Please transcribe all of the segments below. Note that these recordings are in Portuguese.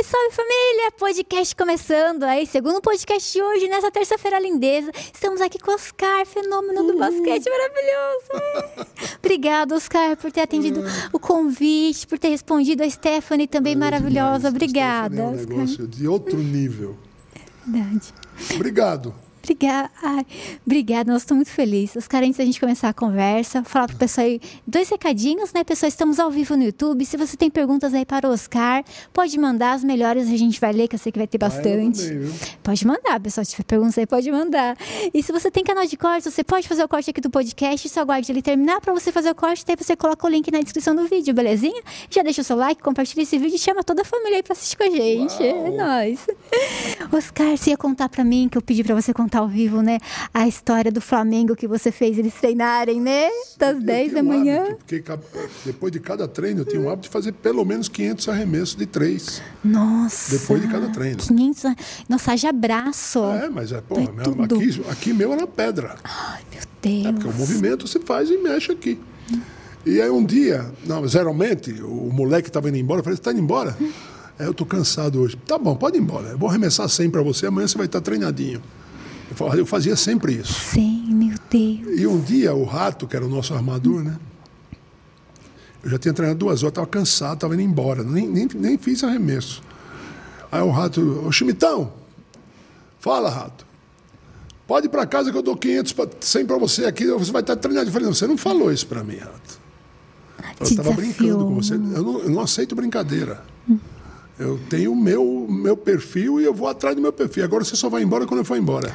Salve, salve família! Podcast começando aí, segundo podcast de hoje, nessa terça-feira lindeza. Estamos aqui com o Oscar, fenômeno do basquete maravilhoso. Obrigada, Oscar, por ter atendido o convite, por ter respondido a Stephanie também maravilhosa. Obrigada. É um negócio de outro nível. Verdade. Obrigado. Obrigada. Ai, obrigada, nós estamos muito felizes. Os caras, antes da gente começar a conversa, falar para o pessoal aí dois recadinhos, né, pessoal? Estamos ao vivo no YouTube. Se você tem perguntas aí para o Oscar, pode mandar as melhores, a gente vai ler, que eu sei que vai ter bastante. Ah, mandei, pode mandar, pessoal. Se tiver perguntas aí, pode mandar. E se você tem canal de corte, você pode fazer o corte aqui do podcast, só aguarde ele terminar para você fazer o corte, daí você coloca o link na descrição do vídeo, belezinha? Já deixa o seu like, compartilha esse vídeo e chama toda a família aí para assistir com a gente. Uau. É nóis. Oscar, você ia contar para mim, que eu pedi para você contar ao vivo, né? A história do Flamengo que você fez eles treinarem, né? Das Eu 10 da manhã. hábito, porque depois de cada treino, eu tinha um hábito de fazer pelo menos 500 arremessos de três. Nossa. Depois de cada treino. 500. a- Nossa, haja abraço. É, mas é, pô, Vai meu- aqui, aqui meu era pedra. Ai, meu Deus. É porque o movimento você faz e mexe aqui. E aí um dia, não, geralmente, o moleque estava indo embora, eu falei, você está indo embora? É, eu tô cansado hoje. Tá bom, pode ir embora. Eu vou arremessar 100 para você, amanhã você vai estar treinadinho. Eu fa- Eu fazia sempre isso. Sim, meu Deus. E um dia o Rato, que era o nosso armador, né? Eu já tinha treinado duas horas, estava cansado, estava indo embora, nem, nem, nem fiz arremesso. Aí o Rato, ô Chimitão, fala, Rato. Pode ir para casa que eu dou 500, pra, 100 para você aqui, você vai estar treinado. Eu falei, não, você não falou isso para mim, Rato. Eu estava brincando com você. Eu não, eu não aceito brincadeira. Eu tenho o meu, meu perfil e eu vou atrás do meu perfil. Agora você só vai embora quando eu for embora.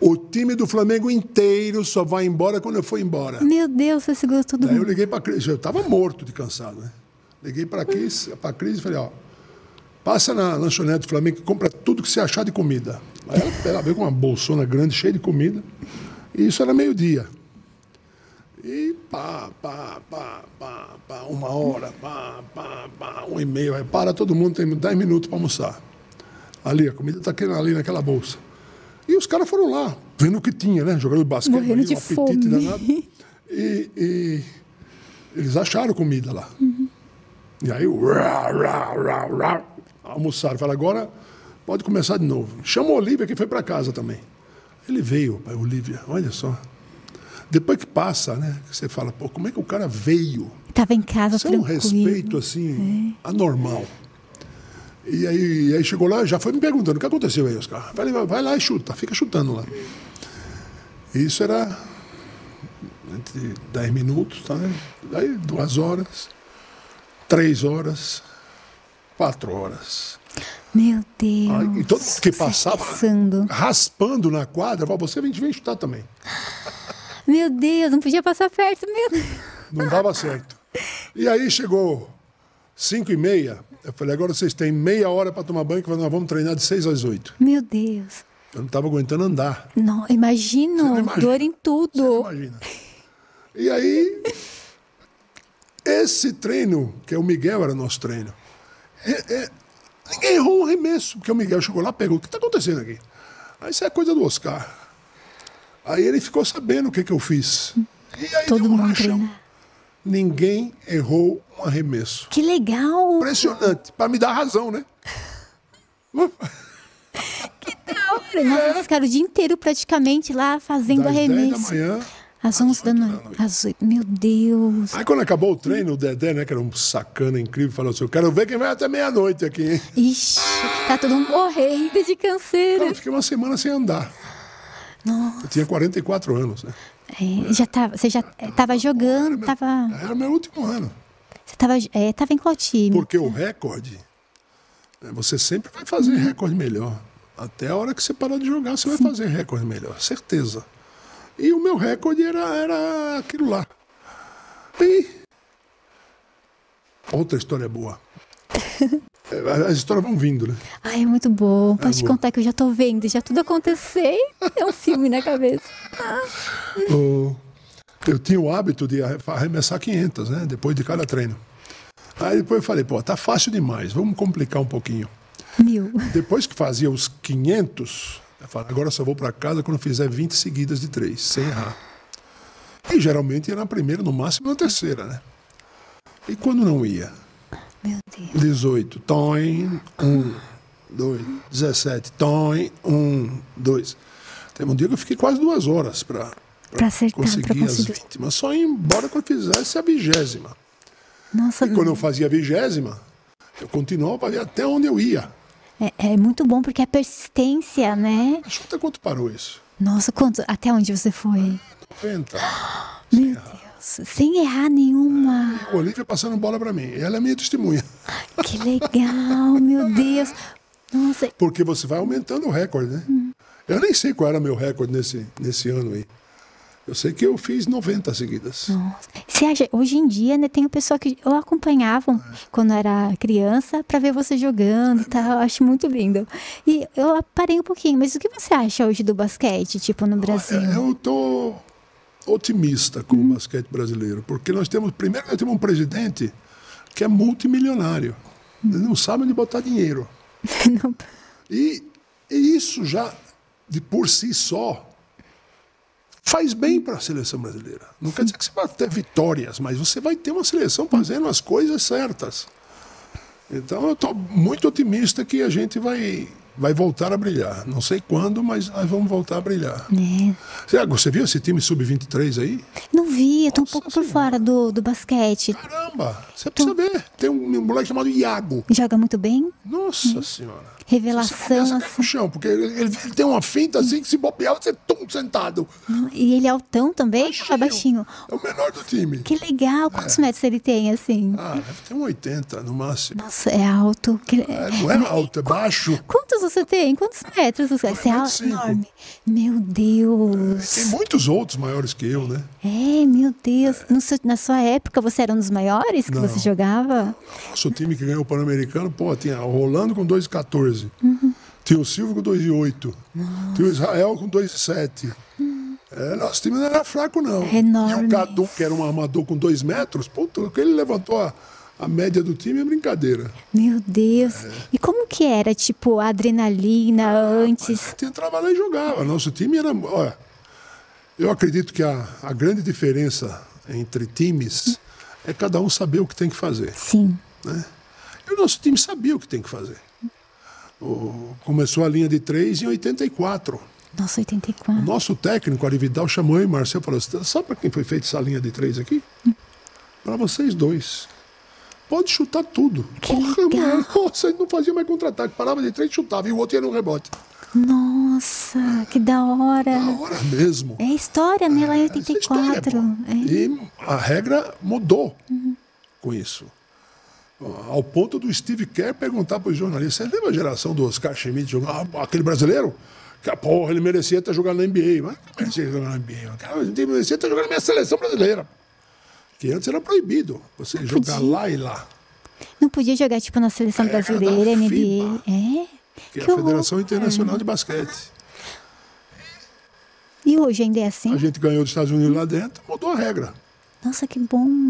O time do Flamengo inteiro só vai embora quando eu for embora. Meu Deus, você segurou Daí eu liguei para Cris, eu estava morto de cansado, né? Liguei para Cris, para Cris e falei, ó, passa na lanchonete do Flamengo e compra tudo que você achar de comida. Aí ela, ela veio com uma bolsona grande, cheia de comida, e isso era meio-dia. E pá, pá, pá, pá, pá, uma hora, pá, pá, pá, um e meio. Aí para todo mundo, tem 10 minutos para almoçar. Ali, a comida está ali naquela bolsa. E os caras foram lá, vendo o que tinha, né? Jogando basquete, Morrendo de um fome. danado. E, e eles acharam comida lá. E aí, rá, rá, rá, rá, almoçaram. Falaram, agora pode começar de novo. Chama o Olívia, que foi para casa também. Ele veio, pai, Olívia, olha só. Depois que passa, né? Você fala, pô, como é que o cara veio? Tava em casa Isso é um tranquilo. respeito, assim, anormal. E aí, aí chegou lá, já foi me perguntando, o que aconteceu aí, Oscar? Vai, lá- vai lá e chuta, fica chutando lá. Isso era entre 10 minutos, tá? né? Aí duas horas, três horas, quatro horas. Meu Deus. Aí, e todo mundo que passava raspando na quadra, falava, você vem, vem chutar também. Meu Deus, não podia passar perto, meu Deus. Não dava certo. E aí chegou cinco e meia, eu falei, agora vocês têm meia hora para tomar banho, que nós vamos treinar de seis às oito. Meu Deus. Eu não estava aguentando andar. Não, imagino. Não imagina. Dor em tudo. Imagina. E aí, esse treino, que é o Miguel era nosso treino, é- é- ninguém errou um arremesso, porque o Miguel chegou lá e pegou, o que está acontecendo aqui? Aí isso é coisa do Oscar. Aí ele ficou sabendo o que, que eu fiz. E aí Todo deu mundo rachão. treinar. Ninguém errou um arremesso. Que legal. Impressionante, para me dar razão, né? Nossa, eles ficaram o dia inteiro praticamente lá fazendo Das 10 da arremesso. manhã Às 11 da noite. Às 8. Meu Deus. Aí quando acabou o treino, o Dedé, né, que era um sacana incrível, falou assim: Eu quero ver quem vai até meia-noite aqui, hein? Ixi, tá todo mundo morrendo de canseira. Eu fiquei uma semana sem andar. Eu tinha 44 anos, né? É, já tava, você já é, tava jogando, tava, Era meu último ano. você tava, é, tava em qual time? Porque o recorde, né, você sempre vai fazer recorde melhor. Até a hora que você parar de jogar, você vai fazer recorde melhor, certeza. E o meu recorde era, era aquilo lá. E. Outra história boa. É, As histórias vão vindo, né? Ai, é muito bom. Pode te bom. contar que eu já tô vendo, já tudo aconteceu. É um filme na cabeça. Eu tinha o hábito de arre- arremessar 500, né? Depois de cada treino. Aí depois eu falei, pô, tá fácil demais, vamos complicar um pouquinho. Mil. Depois que fazia os 500, eu falei, agora eu só vou para casa quando fizer 20 seguidas de três, sem errar. E geralmente ia na primeira, no máximo na terceira, né? E quando não ia? Meu Deus. 18, toin, 1, 2, 17, toin, 1, 2. Teve um dia que eu fiquei quase duas horas para pra conseguir as conseguir. 20, mas só ia embora quando eu fizesse a vigésima. Nossa, E quando eu fazia a vigésima, eu continuava ver até onde eu ia. é, é muito bom porque é persistência, né? Chuta quanto parou isso? Nossa, quanto, até onde você foi? 90. Sem errar nenhuma. Olivia passando bola para mim. Ela é minha testemunha. Que legal, meu Deus. Nossa, Porque você vai aumentando o recorde, né? Eu nem sei qual era meu recorde nesse, nesse ano aí. Eu sei que eu fiz 90 seguidas. Nossa. Você acha, hoje em dia, né, tem o pessoal que eu acompanhava quando eu era criança para ver você jogando e tal. Eu acho muito lindo. E eu parei um pouquinho, mas o que você acha hoje do basquete, tipo, no Brasil? É, Eu tô otimista com o basquete brasileiro, porque nós temos, primeiro, nós temos um presidente que é multimilionário. Ele não sabe onde botar dinheiro. E, e isso já, de por si só, faz bem para a seleção brasileira. Não quer dizer que você vai ter vitórias, mas você vai ter uma seleção fazendo as coisas certas. Então eu estou muito otimista que a gente vai, vai voltar a brilhar. Não sei quando, mas nós vamos voltar a brilhar. né? Você, você viu esse time sub-23 aí? Não vi, eu tô um pouco por fora do, do basquete. Caramba, você precisa ver. Tem um, um moleque chamado Iago. Joga muito bem? Nossa senhora. Revelação, Você assim. no chão, porque ele, ele- tem uma finta assim que se bobear, você tum sentado. E ele é altão também? Ou é baixinho? É o menor do time. Que legal. Quantos metros ele tem, assim? Ah, deve ter um 80 no máximo. Nossa, é alto. Que- É, não é alto, é baixo. Quantos você tem? Quantos metros você Você é alto? 45. enorme. Meu Deus. Tem muitos outros maiores que eu, né? É, meu Deus. No seu- na sua época, você era um dos maiores que Não. você jogava? Nosso time que ganhou o Pan-Americano, pô, tinha o Rolando com 2,14. Tinha o Silvio com 2,8. Tinha o Israel com 2,7. É, nosso time não era fraco, não. É enorme. E o Cadu, que era um armador com 2 metros, puta, o que ele levantou a, a média do time é brincadeira. Meu Deus. É. E como que era, tipo, a adrenalina antes? A gente entrava lá e jogava. Nosso time era. Olha, eu acredito que a, a grande diferença entre times é cada um saber o que tem que fazer. Sim. né? E o nosso time sabia o que tem que fazer. O- começou a linha de três em 84. Nossa, O 84. nosso técnico, Ari Vidal, chamou eu e Marcelo e falou: "Você sabe para quem foi feita essa linha de três aqui? Para vocês dois. Pode chutar tudo. Que Porra, legal. mano, nossa, ele não fazia mais contra-ataque. Parava de três e chutava. E o outro ia no rebote. Nossa, que da hora. Na hora mesmo. É história, né? Lá em Essa é história, 84. pô. É. E a regra mudou com isso. Ao ponto do Steve Kerr perguntar para os jornalistas: você lembra a geração do Oscar Schmidt jogar ah, aquele brasileiro? Que porra, ele merecia estar jogando na NBA. Mas não merecia jogar na NBA. Cara, ele merecia estar jogando na minha seleção brasileira. Que antes era proibido você jogar podia. lá e lá. Não podia jogar, tipo, na seleção Regra brasileira, NBA. É. Que é Que a Federação horror. Internacional de Basquete. E hoje ainda é assim? A gente ganhou dos Estados Unidos lá dentro, mudou a regra. Nossa, que bom.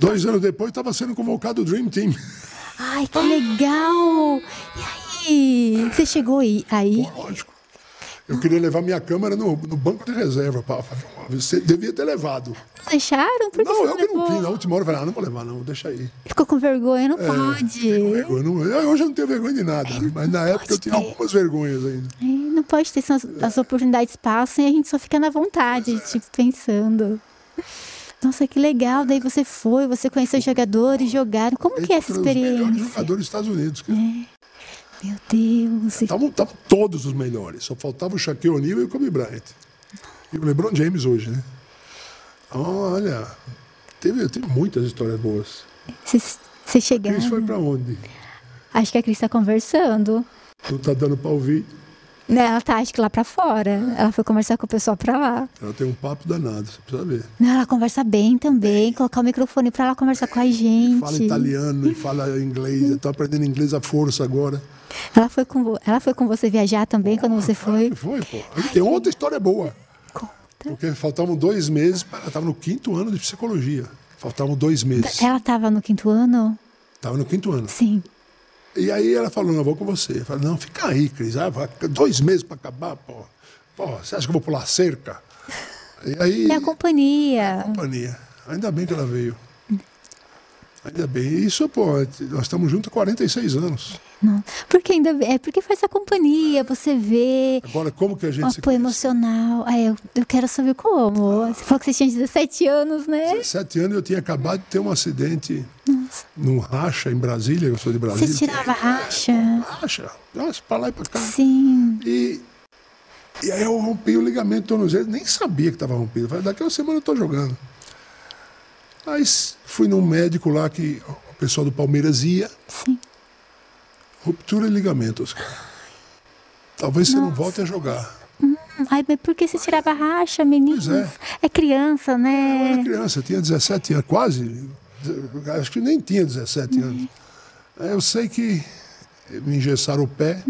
Dois anos depois estava sendo convocado o Dream Team. Ai, que legal. E aí? Você chegou aí? aí? Pô, lógico. Eu queria levar minha câmera no, no banco de reserva. Pra, você devia ter levado. Deixaram? Por que Não, eu que não quis. Na última hora eu falei, ah, não vou levar, não, deixa aí. Ficou com vergonha? Não É, pode. Eu não- hoje eu não tenho vergonha de nada. mas na época eu tinha ter. algumas vergonhas ainda. É, não pode ter, as, as oportunidades passam e a gente só fica na vontade, tipo, pensando. Nossa, que legal. Daí você foi, você conheceu os jogadores, jogaram. Como que é essa Entre os melhores experiência? jogadores dos Estados Unidos. cara. Meu Deus. Estavam todos os melhores. Só faltava o Shaquille O'Neal e o Kobe Bryant. E o LeBron James hoje, né? Olha, teve, teve muitas histórias boas. Vocês chegaram. Cris foi pra onde? Acho que a Cris tá conversando. Não tá dando pra ouvir. Né, ela tá, acho que lá pra fora. Ela foi conversar com o pessoal pra lá. Ela tem um papo danado, você precisa ver. Não, ela conversa bem também. Colocar o microfone pra ela conversar com a gente. Fala italiano e fala inglês. Eu tô aprendendo inglês à força agora. Ela foi com, ela foi com você viajar também quando você foi? Foi, pô. Tem outra história boa. Porque faltavam dois meses, ela estava no quinto ano de psicologia. Faltavam dois meses. Ela tava no quinto ano? Estava no quinto ano. Sim. E aí ela falou, não, eu vou com você. Eu falei, não, fica aí, Cris. Ah, dois meses para acabar, pô. Pô, você acha que eu vou pular cerca? E aí, É a companhia. companhia. Ainda bem que ela veio. Ainda bem. Isso, pô, nós estamos juntos há 46 anos. Não. Porque ainda é porque faz a companhia, você vê. Agora, como que a gente o apoio emocional. Ah, eu, eu quero saber como. Você falou que você tinha 17 anos, né? 17 anos eu tinha acabado de ter um acidente Nossa. num racha em Brasília, eu sou de Brasília. Você tirava racha? Racha, nossa, pra lá e pra cá. Sim. E, e aí eu rompi o ligamento do tornozelo, nem sabia que estava rompido. Daqui a uma semana eu estou jogando. Aí fui num médico lá que o pessoal do Palmeiras ia, Sim. ruptura de ligamentos. Talvez você não volte a jogar. Ai, mas por que você tirava racha, menino? Pois é. É criança, Eu né? era criança, tinha 17 anos, quase, acho que nem tinha 17 anos. Aí eu sei que me engessaram o pé,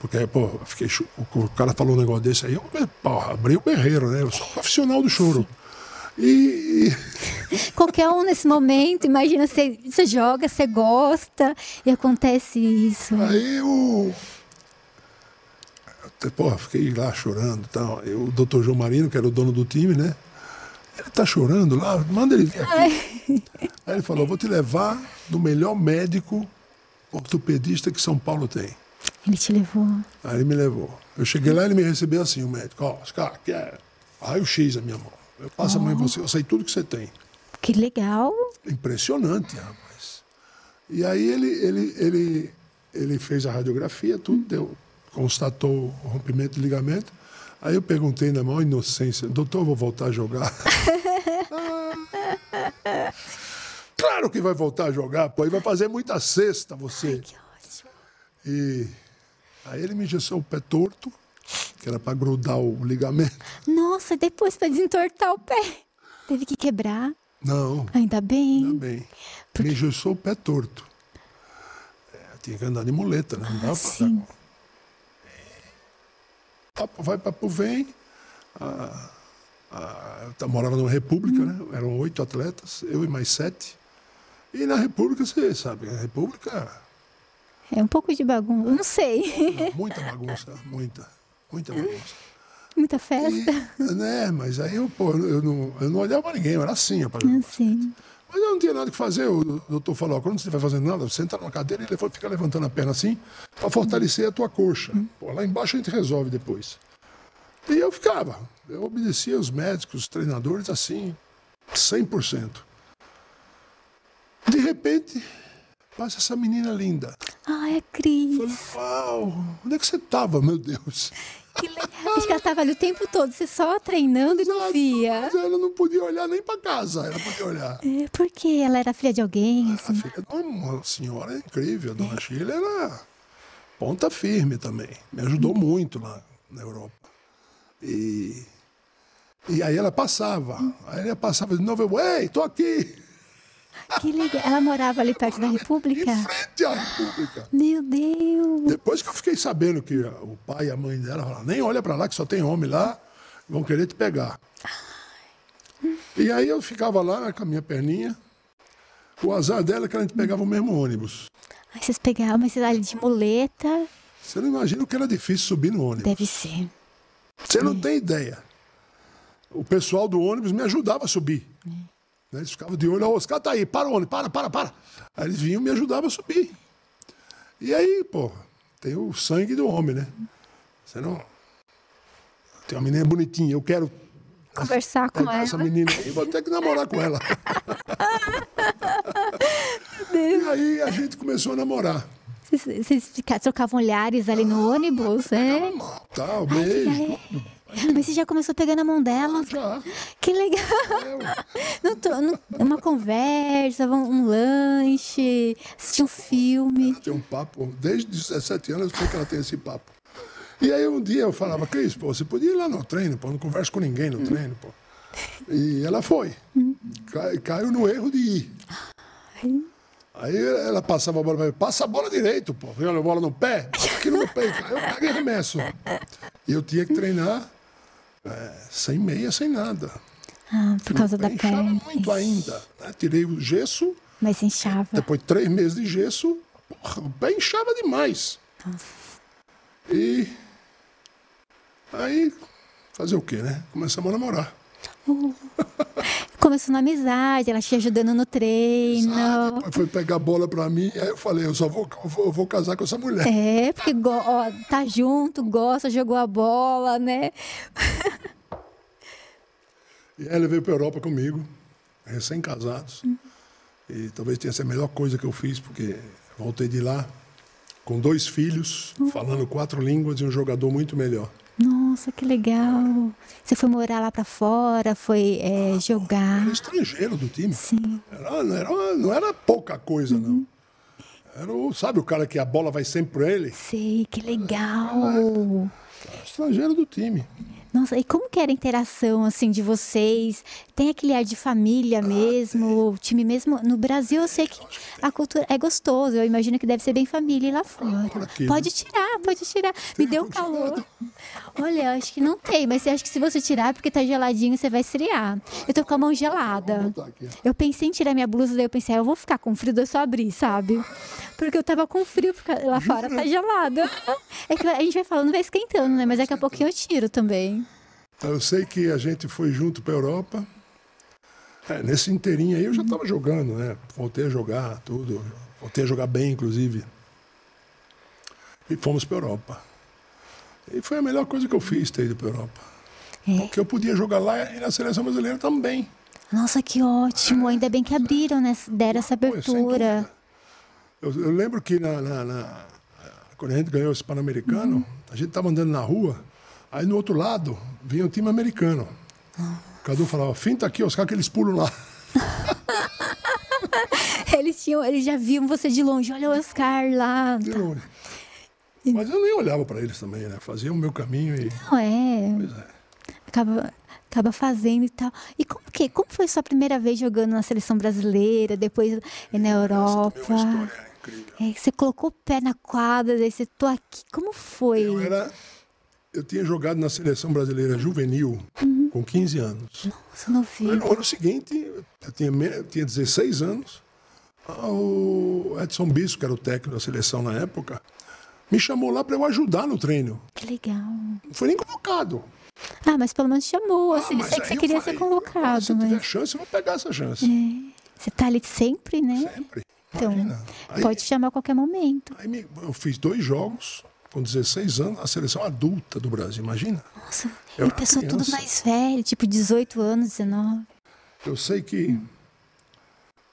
porque, pô, eu fiquei, o cara falou um negócio desse aí, eu pô, abri o berreiro, né? Eu sou profissional do choro. E, e Qualquer um nesse momento, imagina, você, você joga, você gosta e acontece isso. aí eu. Pô, fiquei lá chorando e tal. Eu, o doutor João Marino, que era o dono do time, né? Ele tá chorando lá, manda ele vir aqui. Aí ele falou: vou te levar no melhor médico ortopedista que São Paulo tem. Ele te levou. Aí ele me levou. Eu cheguei lá e ele me recebeu assim, o médico. Ó, Oscar, aqui é raio-x a minha mão. Eu passo a mão em você, eu sei tudo que você tem. Que legal. Impressionante, rapaz. E aí ele, ele, ele, ele fez a radiografia, tudo, deu, constatou o rompimento de ligamento. Aí eu perguntei na maior inocência, doutor, eu vou voltar a jogar? Ah, claro que vai voltar a jogar, pô, e vai fazer muita cesta você. Que ótimo. E aí ele me engessou o pé torto, que era para grudar o ligamento. Nossa, depois para desentortar o pé. Teve que quebrar. Não, Ainda bem. ainda bem. Me engessou o pé torto. É, tinha que andar de muleta, né? Não dava pra Sim. Papo vai, papo vem. Ah, ah, eu ta- morava numa república, né? Eram oito atletas, eu e mais sete. E na república, você sabe, a república, É um pouco de bagunça. Não sei. muita bagunça, muita, muita bagunça. Muita festa. E, né, mas aí eu, pô, eu não, eu não olhava pra ninguém, eu era assim, rapaz. Assim. Mas eu não tinha nada que fazer. O doutor falou: ó, quando você estiver fazendo nada, senta numa cadeira e ele fica levantando a perna assim para fortalecer a tua coxa. Pô, lá embaixo a gente resolve depois. E eu ficava. Eu obedecia os médicos, os treinadores assim, 100%. De repente, passa essa menina linda. Ai, a Eu Cris. falei: uau, onde é que você estava, meu Deus? Que legal. Acho que ela tava ali o tempo todo, você só treinando e não via. Mas ela não podia olhar nem para casa, ela podia olhar. É, porque ela era filha de alguém, A assim. filha de uma senhora incrível, a dona Sheila era ponta firme também. Me ajudou muito lá na Europa. E, e aí ela passava. Aí ela passava de novo, eu, ei, tô aqui, Que legal. Ela morava ali perto da em República? frente à República. Meu Deus. Depois que eu fiquei sabendo que o pai e a mãe dela falaram, nem olha pra lá que só tem homem lá, vão querer te pegar. E aí eu ficava lá com a minha perninha. O azar dela é que a gente pegava o mesmo ônibus. Ai, vocês pegaram, mas vocês ali de muleta. Você não imagina o que era difícil subir no ônibus. Deve ser. Você não tem ideia. O pessoal do ônibus me ajudava a subir. Né, Eles ficavam de olho, os caras tá aí, para o ônibus, para, para, para. Aí eles vinham e me ajudavam a subir. E aí, pô, tem o sangue do homem, né? Você não. Tem uma menina bonitinha, eu quero Conversar com pegar ela. essa menina aí, vou ter que namorar com ela. e aí a gente começou a namorar. Vocês, trocavam olhares ali no ônibus, é? Tal, beijo. É. Mas você já começou pegando a mão dela. Já. Que legal. Não tô, não- uma conversa, um, lanche, assistir um filme. Ela tem um papo, desde 17 anos eu sei que ela tem esse papo. E aí um dia eu falava, Cris, pô, você podia ir lá no treino, pô, não converso com ninguém no treino, pô. E ela foi. Cai- caiu no erro de ir. Aí ela passava a bola pra mim, passa a bola direito, pô. Olha a bola no pé, aqui no meu peito. Aí eu peguei e arremesso. E eu tinha que treinar é, sem meia, sem nada. Ah, por causa da perna. muito ainda. né? Tirei o gesso, Mas inchava. depois de três meses de gesso, porra, pé inchava demais. E aí, fazer o quê, né? Começamos a namorar. Começou na amizade, ela te ajudando no treino. Depois foi pegar a bola pra mim, aí eu falei, eu só vou, vou, vou casar com essa mulher. É, porque ó, tá junto, gosta, jogou a bola, né? E ela veio para Europa comigo, recém-casados. E talvez tenha sido a melhor coisa que eu fiz, porque voltei de lá com dois filhos, falando quatro línguas e um jogador muito melhor. Nossa, que legal. Você foi morar lá pra fora, foi é, jogar. Era estrangeiro do time. Sim. Era, não, era, não era pouca coisa, não. Era o, sabe o cara que a bola vai sempre para ele? Sei, que legal. Era estrangeiro do time. Nossa, e como que era a interação, assim, de vocês? Tem aquele ar de família mesmo? O time mesmo? No Brasil, eu sei que a cultura é gostoso. Eu imagino que deve ser bem família lá fora. aqui, Pode tirar, pode tirar. Me deu um calor. Olha, eu acho que não tem, mas acho que se você tirar, porque tá geladinho, você vai esfriar. Eu tô com a mão gelada. Eu pensei em tirar minha blusa, daí eu pensei, ah, eu vou ficar com frio, daí eu só abrir, sabe? Porque eu tava com frio, porque lá fora tá gelado. É que a gente vai falando, vai esquentando, né? Mas daqui a pouquinho eu tiro também. Eu sei que a gente foi junto para Europa. É, nesse inteirinho aí eu já estava jogando, né? Voltei a jogar tudo. Voltei a jogar bem, inclusive. E fomos para Europa. E foi a melhor coisa que eu fiz ter ido para Europa. É. Porque eu podia jogar lá e na seleção brasileira também. Nossa, que ótimo. Ainda bem que abriram, né? Deram essa abertura. Eu, eu lembro que na, na- na- quando a gente ganhou esse Pan-Americano, Uhum. a gente estava andando na rua, aí no outro lado vinha o time americano. O Cadu falava, finta aqui, os caras que eles pulam lá. Eles tinham, eles já viam você de longe. Olha o Oscar lá. De longe. Mas eu nem olhava para eles também, né? Fazia o meu caminho e. Não é. Pois é. Acaba, acaba fazendo e tal. E como que, como foi sua primeira vez jogando na seleção brasileira, depois na Europa? Essa é uma história incrível. É, você colocou o pé na quadra, daí você tô aqui. Como foi? Eu era. Eu tinha jogado na seleção brasileira juvenil com 15 anos. Nossa, não vi. Aí, No ano seguinte, eu tinha, eu tinha 16 anos, o Edson Bispo, que era o técnico da seleção na época, me chamou lá para eu ajudar no treino. Que legal. Não foi nem convocado. Ah, mas pelo menos chamou. Assim, Ah, mas sei que você queria falei, ser convocado, Se eu tiver mas. chance, eu vou pegar essa chance. É, você tá ali sempre, né? Sempre. Então, Imagina. Aí, pode chamar a qualquer momento. aí eu fiz dois jogos com 16 anos, a seleção adulta do Brasil, imagina. Nossa, Eu era pessoa tudo criança. mais velho, tipo 18 anos, 19. Eu sei que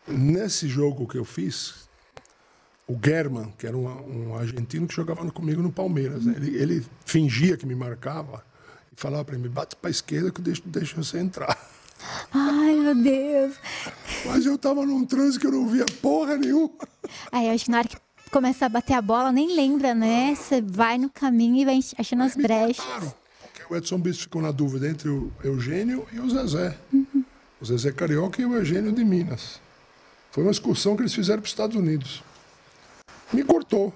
nesse jogo que eu fiz, o German, que era um, um argentino que jogava comigo no Palmeiras, né? ele, ele fingia que me marcava e falava para mim, bate para a esquerda que eu deixo, deixo você entrar. Ai, meu Deus. Mas eu estava num trânsito que eu não via porra nenhuma. Aí eu acho que na hora que começa a bater a bola, nem lembra, né? Você vai no caminho e vai achando as brechas. cortaram, porque o Edson Bispo ficou na dúvida entre o Eugênio e o Zezé. O Zezé Carioca e o Eugênio de Minas. Foi uma excursão que eles fizeram para os Estados Unidos. Me cortou.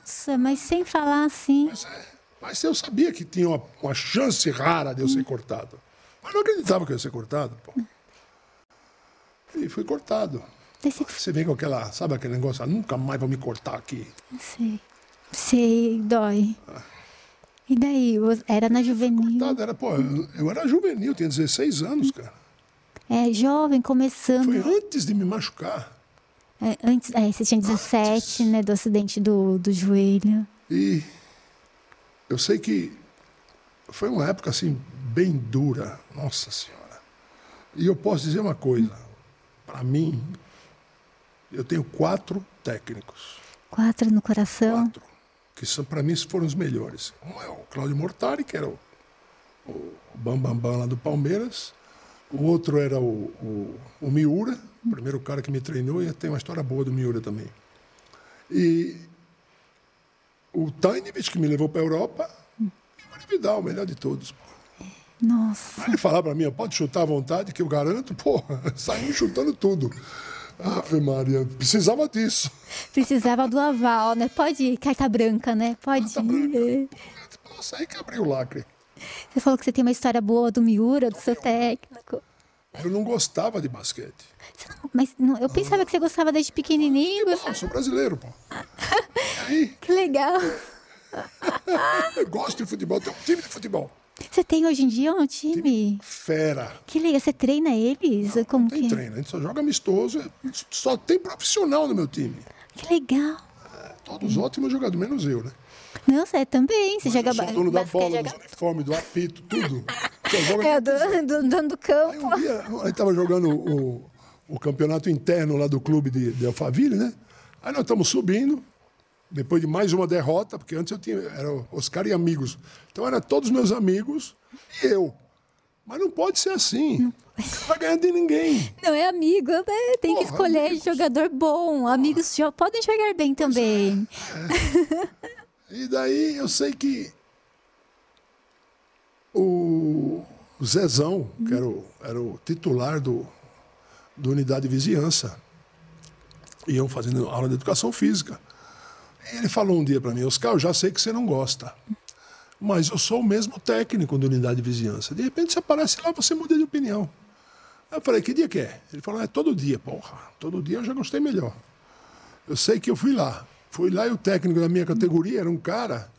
Nossa, mas sem falar assim. Mas, é, mas eu sabia que tinha uma, uma chance rara de eu ser cortado. Mas não acreditava que eu ia ser cortado, pô. E fui cortado. Daí você Você vem com aquela, sabe aquele negócio, ah, nunca mais vão me cortar aqui. Sei. Sei, dói. E daí? Era na juvenil. Cortado, era, pô, eu, era juvenil, tinha 16 anos, cara. É, jovem, começando. Foi antes de me machucar. É, antes, é, você tinha 17, né? Do acidente do, do joelho. E eu sei que foi uma época assim bem dura, nossa senhora. E eu posso dizer uma coisa, para mim, eu tenho quatro técnicos, Quatro no coração. quatro, que são para mim foram os melhores. Um é o Cláudio Mortari, que era o, o Bambambam Bam Bam lá do Palmeiras. O outro era o, o, o Miura, o primeiro cara que me treinou, e tem uma história boa do Miura também. E o Tainovich, que me levou para a Europa, e o Vidal, o melhor de todos. pô. Nossa. Aí ele falava para mim, pode chutar à vontade, que eu garanto, pô, saiu chutando tudo. Ave Maria, precisava disso. Precisava do aval, né? Pode ir, carta branca, né? Pode Carta ir. branca. Nossa, aí que abriu o lacre. Você falou que você tem uma história boa do Miura, do seu técnico. Eu não gostava de basquete. Não- Mas não- eu pensava que você gostava desde pequenininho. Não, gostava- eu sou brasileiro, pô. Aí, Que legal. eu gosto de futebol, tenho um time de futebol. Você tem hoje em dia um time? Fera. Que legal. Você treina eles? Como Tem que? é? treino, a gente só joga amistoso. Só tem profissional no meu time. Que legal. Todos ótimos jogadores, menos eu, né? Não, você também. Você Mas joga eu sou dono da bola, joga- dos uniformes, do apito, tudo. Só joga É, do, do dono do Aí campo. um dia, a gente tava jogando o, o campeonato interno lá do clube de, de Alphaville, né? Aí nós estamos subindo, depois de mais uma derrota, porque antes eu tinha, era Oscar e amigos. Então era todos meus amigos e eu. Mas não pode ser assim. Não vai ganhar de ninguém. Não é amigo, né? Tem que Porra, escolher amigos. jogador bom. Amigos jo- podem jogar bem também. E daí eu sei que o Zezão, que era o, era o titular do, do unidade de vizinhança, iam fazendo aula de educação física. Ele falou um dia para mim, Oscar, eu já sei que você não gosta, mas eu sou o mesmo técnico da unidade de vizinhança. De repente você aparece lá, você muda de opinião. Eu falei, que dia que é? Ele falou, é todo dia, porra. Todo dia eu já gostei melhor. Eu sei que eu fui lá. Fui lá e o técnico da minha categoria era um cara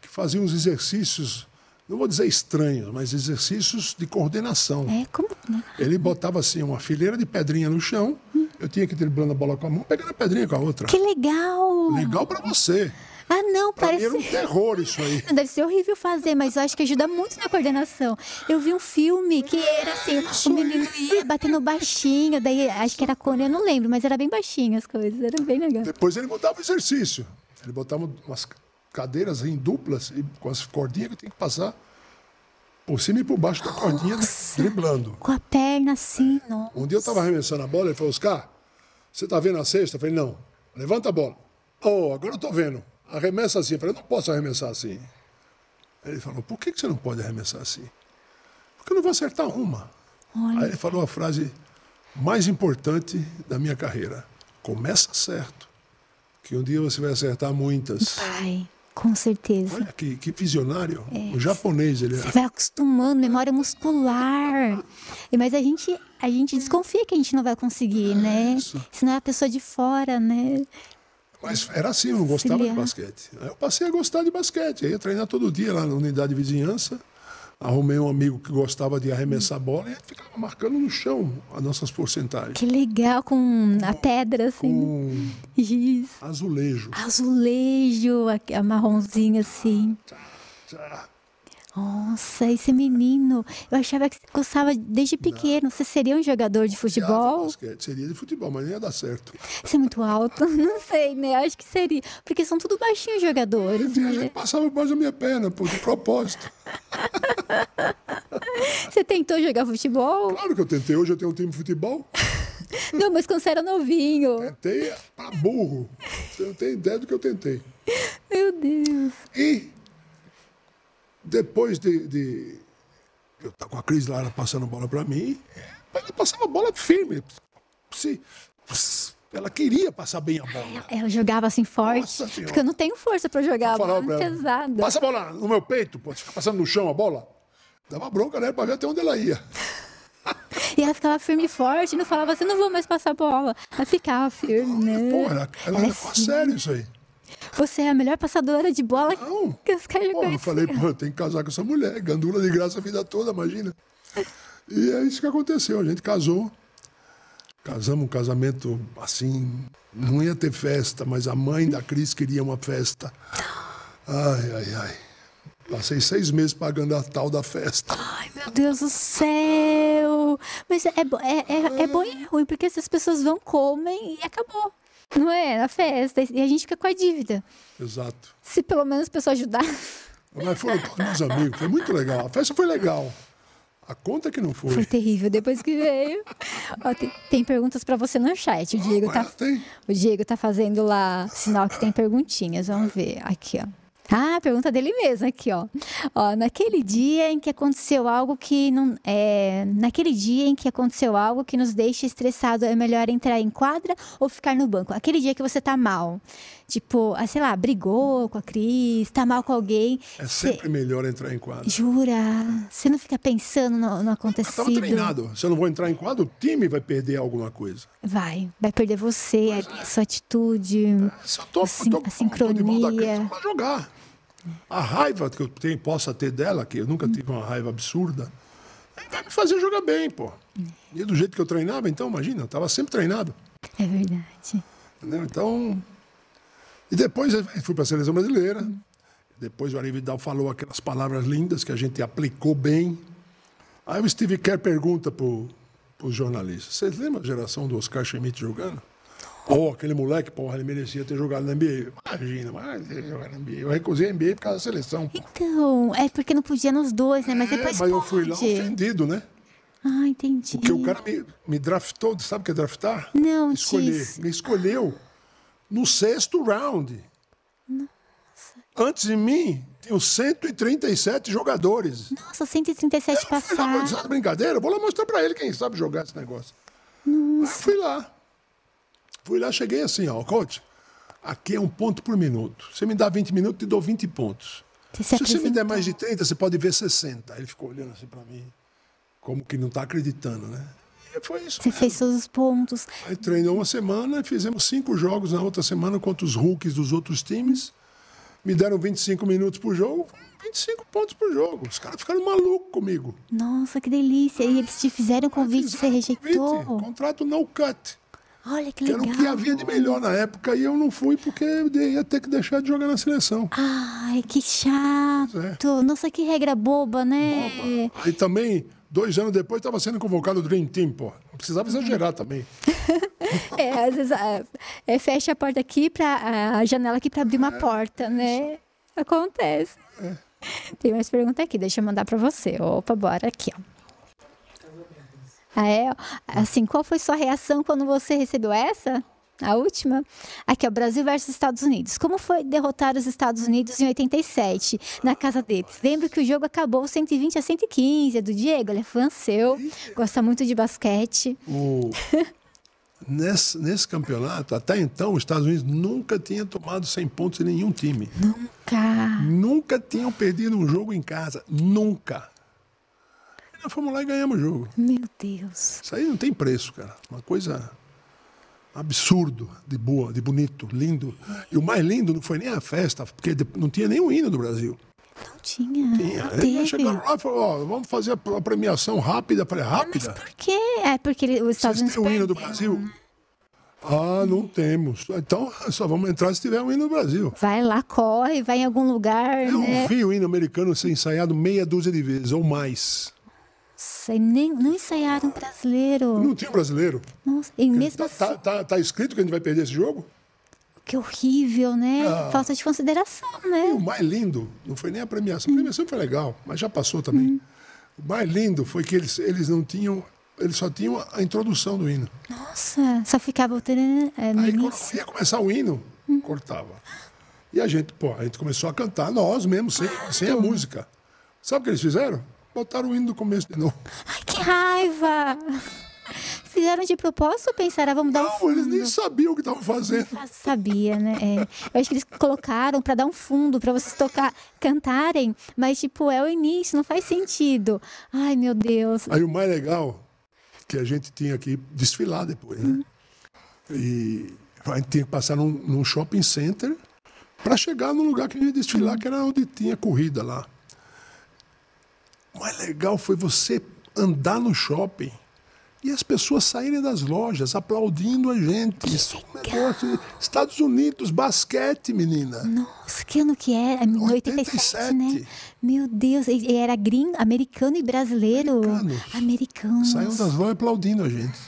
que fazia uns exercícios, não vou dizer estranhos, mas exercícios de coordenação. É como. né? Ele botava assim uma fileira de pedrinha no chão, eu tinha que ir driblando a bola com a mão, pegando a pedrinha com a outra. Que legal! Legal pra você. Ah, não, Pra mim parece. era um terror isso aí. Deve ser horrível fazer, mas eu acho que ajuda muito na coordenação. Eu vi um filme que era assim, o menino ia batendo baixinho, daí acho que era eu não lembro, mas era bem baixinho as coisas, era bem legal. Depois ele mudava o exercício. Ele botava umas cadeiras em duplas e com as cordinhas que tinha que passar por cima e por baixo da cordinha, driblando. Com a perna assim, não. Um dia eu estava arremessando a bola, ele falou, Oscar, você está vendo a cesta? Eu falei, não. Levanta a bola. Oh, agora eu estou vendo. Arremessa assim. Eu falei, não posso arremessar assim. Ele falou, por que que você não pode arremessar assim? Porque eu não vou acertar uma. Aí ele falou a frase mais importante da minha carreira. Começa certo, que um dia você vai acertar muitas. Ai, com certeza. Olha que, que visionário. O japonês, ele é Você vai acostumando, memória muscular. Mas a gente, a gente desconfia que a gente não vai conseguir, né? Isso. Senão é a pessoa de fora, né? Mas era assim, eu não gostava de Auxiliar. basquete. Eu passei a gostar de basquete. Aí ia treinar todo dia lá na unidade de vizinhança. Arrumei um amigo que gostava de arremessar a bola e ficava marcando no chão as nossas porcentagens. Que legal, com a pedra, assim. Com Giz. azulejo. Azulejo, a, marronzinha, assim. Tchá. Nossa, esse menino. Eu achava que você gostava desde pequeno. Você seria um jogador de futebol? basquete. Seria de futebol, mas não ia dar certo. Você é muito alto? Não sei, né? Acho que seria. Porque são tudo baixinhos jogadores, A né? gente passava por baixo da minha perna, pô, de propósito. Você tentou jogar futebol? Claro que eu tentei. Hoje eu tenho um time de futebol. Não, mas quando você era novinho. Tentei pra burro. Você não tem ideia do que eu tentei. Meu Deus. E depois de, de eu estar com a Cris lá ela passando bola para mim, ela passava a bola firme. Se, ela queria passar bem a bola. Ela jogava assim forte. Nossa. Porque eu não tenho força pra jogar. A bola é pesada. Passa a bola no meu peito, pô, fica passando no chão a bola. Dava bronca nela para ver até onde ela ia. E ela ficava firme e forte, não falava assim, não vou mais passar a bola. Ela ficava firme, né? Pô, ela, ela Ela é sério isso aí. Você é a melhor passadora de bola Não. que os caras Pô, eu falei, pô, tem que casar com essa mulher. Gandula de graça a vida toda, imagina. E é isso que aconteceu. A gente casou. Casamos um casamento assim. Não ia ter festa, mas a mãe da Cris queria uma festa. Ai, ai, ai. Passei seis meses pagando a tal da festa. Ai, meu Deus do céu! Mas é, bo- é, é, é bom e é ruim, porque essas pessoas vão, comem e acabou. Não é? Na festa. E a gente fica com a dívida. Exato. Se pelo menos a pessoa ajudar. Mas foram todos meus amigos. Foi muito legal. A festa foi legal. A conta que não Foi foi. terrível depois que veio. Ó, tem, tem perguntas pra você no chat. O Diego, tá, Mas tem. o Diego tá fazendo lá sinal que tem perguntinhas. Vamos ver. Aqui, ó. Ah, pergunta dele mesmo aqui, ó. Ó, naquele dia em que aconteceu algo que não é, naquele dia em que aconteceu algo que nos deixa estressado, é melhor entrar em quadra ou ficar no banco? Aquele dia que você tá mal, tipo, ah, sei lá, brigou com a Cris, tá mal com alguém, É cê- sempre melhor entrar em quadro. jura? Você não fica pensando no, no Eu estava acontecido? treinado. Se eu não vou entrar em quadro, o time vai perder alguma coisa. Vai, vai perder você, a sua atitude. Se eu tô, A sin- tô, a tô de mal da Cris, sincronia. eu jogar. A raiva que eu tenho, possa ter dela, que eu nunca tive uma raiva absurda, vai me fazer jogar bem, pô. E do jeito que eu treinava, então, imagina, eu estava sempre treinado. É verdade. Entendeu? Então. E depois eu fui para a seleção brasileira. Depois o Ari Vidal falou aquelas palavras lindas que a gente aplicou bem. Aí o Steve Kerr pergunta para os jornalistas: Vocês lembram a geração do Oscar Schmidt jogando? Ou oh, aquele moleque, porra, ele merecia ter jogado na NBA. Imagina, mas jogar na NBA. Eu recusei a NBA por causa da seleção. Pô. Então, é porque não podia nos dois, né? Mas é, depois mas pode. eu fui lá ofendido, né? Ah, entendi. Porque o cara me, me draftou, sabe o que é draftar? Não, Escolher. diz. Me escolheu no sexto round. Antes de mim, tinham 137 jogadores. Nossa, 137 Eu fui lá, passaram. sabe brincadeira? Vou lá mostrar pra ele quem sabe jogar esse negócio. Aí eu fui lá. Fui lá, cheguei assim, ó, coach, aqui é um ponto por minuto. Você me dá 20 minutos, te dou 20 pontos. Você se Se você me der mais de 30, você pode ver 60. Aí ele ficou olhando assim pra mim, como que não tá acreditando, né? E foi isso. Você mesmo. fez todos os pontos. Aí treinou uma semana, fizemos cinco jogos na outra semana contra os rookies dos outros times. Me deram 25 minutos por jogo, 25 pontos por jogo. Os caras ficaram malucos comigo. Nossa, que delícia. E eles te fizeram convite, você Fizeram rejeitou. convite, contrato no cut. Olha que Que era legal. o que havia de melhor na época e eu não fui porque eu ia ter que deixar de jogar na seleção. Ai, que chato. é. Nossa, que regra boba, né? Aí também, dois anos depois, estava sendo convocado o Dream Team, pô. Não precisava exagerar também. É, às vezes é, é, fecha a porta aqui, pra, a janela aqui para abrir uma porta, né? Acontece. Tem mais pergunta aqui, deixa eu mandar para você. Opa, bora aqui, ó. Ah, é? Assim, qual foi sua reação quando você recebeu essa? A última? Aqui, ó, Brasil versus Estados Unidos. Como foi derrotar os Estados Unidos em 87, na casa deles? Lembro que o jogo acabou 120 a 115, é do Diego, ele é fã seu, gosta muito de basquete. O... nesse, nesse campeonato, até então, os Estados Unidos nunca tinham tomado 100 pontos em nenhum time. Nunca. Nunca tinham perdido um jogo em casa. Nunca. Nós fomos lá e ganhamos o jogo. Meu Deus. Isso aí não tem preço, cara. Uma coisa absurdo de boa, de bonito, lindo. E o mais lindo não foi nem a festa, porque não tinha nenhum hino do Brasil. Não tinha. Tinha. Não teve. chegaram lá e falaram, ó, vamos fazer a premiação rápida. Eu Falei, rápida? Por quê? É porque os Estados Vocês Unidos têm o hino do. Brasil? Ah, não temos. Então, só vamos entrar se tiver um hino do Brasil. Vai lá, corre, vai em algum lugar, Eu né? vi o hino americano ser ensaiado meia dúzia de vezes, ou mais. Nossa, e nem, não ensaiaram brasileiro. Não tinha brasileiro. Nossa, e mesmo Tá, assim, tá, tá- tá escrito que a gente vai perder esse jogo? que horrível, né? Ah. Falta de consideração, E o né? mais lindo não foi nem a premiação. A premiação foi legal, mas já passou também. O mais lindo foi que eles, eles não tinham. Eles só tinham a introdução do hino. Nossa, só ficava o taran- é, no Aí início. ia começar o hino, cortava. E a gente, pô, a gente começou a cantar, nós mesmos, sem, sem a música. Sabe o que eles fizeram? Botaram o hino do começo de novo. Ai, que raiva! Fizeram de propósito ou pensaram, ah, vamos dar um Não, eles fundo? nem sabiam o que estavam fazendo. Ah, Sabia, né? É. Eu acho que eles colocaram pra dar um fundo, pra vocês tocar, cantarem, mas tipo, é o início, não faz sentido. Ai, meu Deus. Aí o mais legal, que a gente tinha que desfilar depois, né? E a gente tinha que passar num, num shopping center para chegar no lugar que a gente ia desfilar, que era onde tinha corrida lá. O mais legal foi você andar no shopping e as pessoas saírem das lojas aplaudindo a gente. Isso é um negócio. Estados Unidos, basquete, menina. Nossa, que ano que era? É 87, né? 87. Meu Deus, e era gringo, americano e brasileiro? Americanos. Americanos. Saíram das lojas aplaudindo a gente.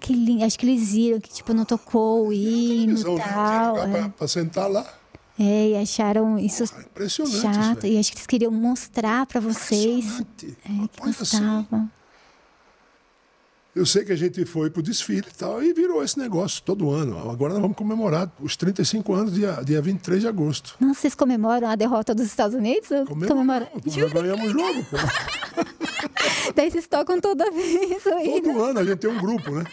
Que lindo. Acho que eles viram que, tipo, não tocou o hino e né? Tal. É. pra- pra sentar lá. É, e acharam isso Impressionante. chato. isso, E acho que eles queriam mostrar pra vocês Impressionante. é, que gostavam. Eu sei que a gente foi pro desfile e tal, e virou esse negócio todo ano. Agora nós vamos comemorar os 35 anos, dia, dia 23 de agosto. Nossa, vocês comemoram a derrota dos Estados Unidos? Comemoram. Nós ganhamos o jogo, pô. Daí vocês tocam toda vez o. Todo ano a gente tem um grupo, né?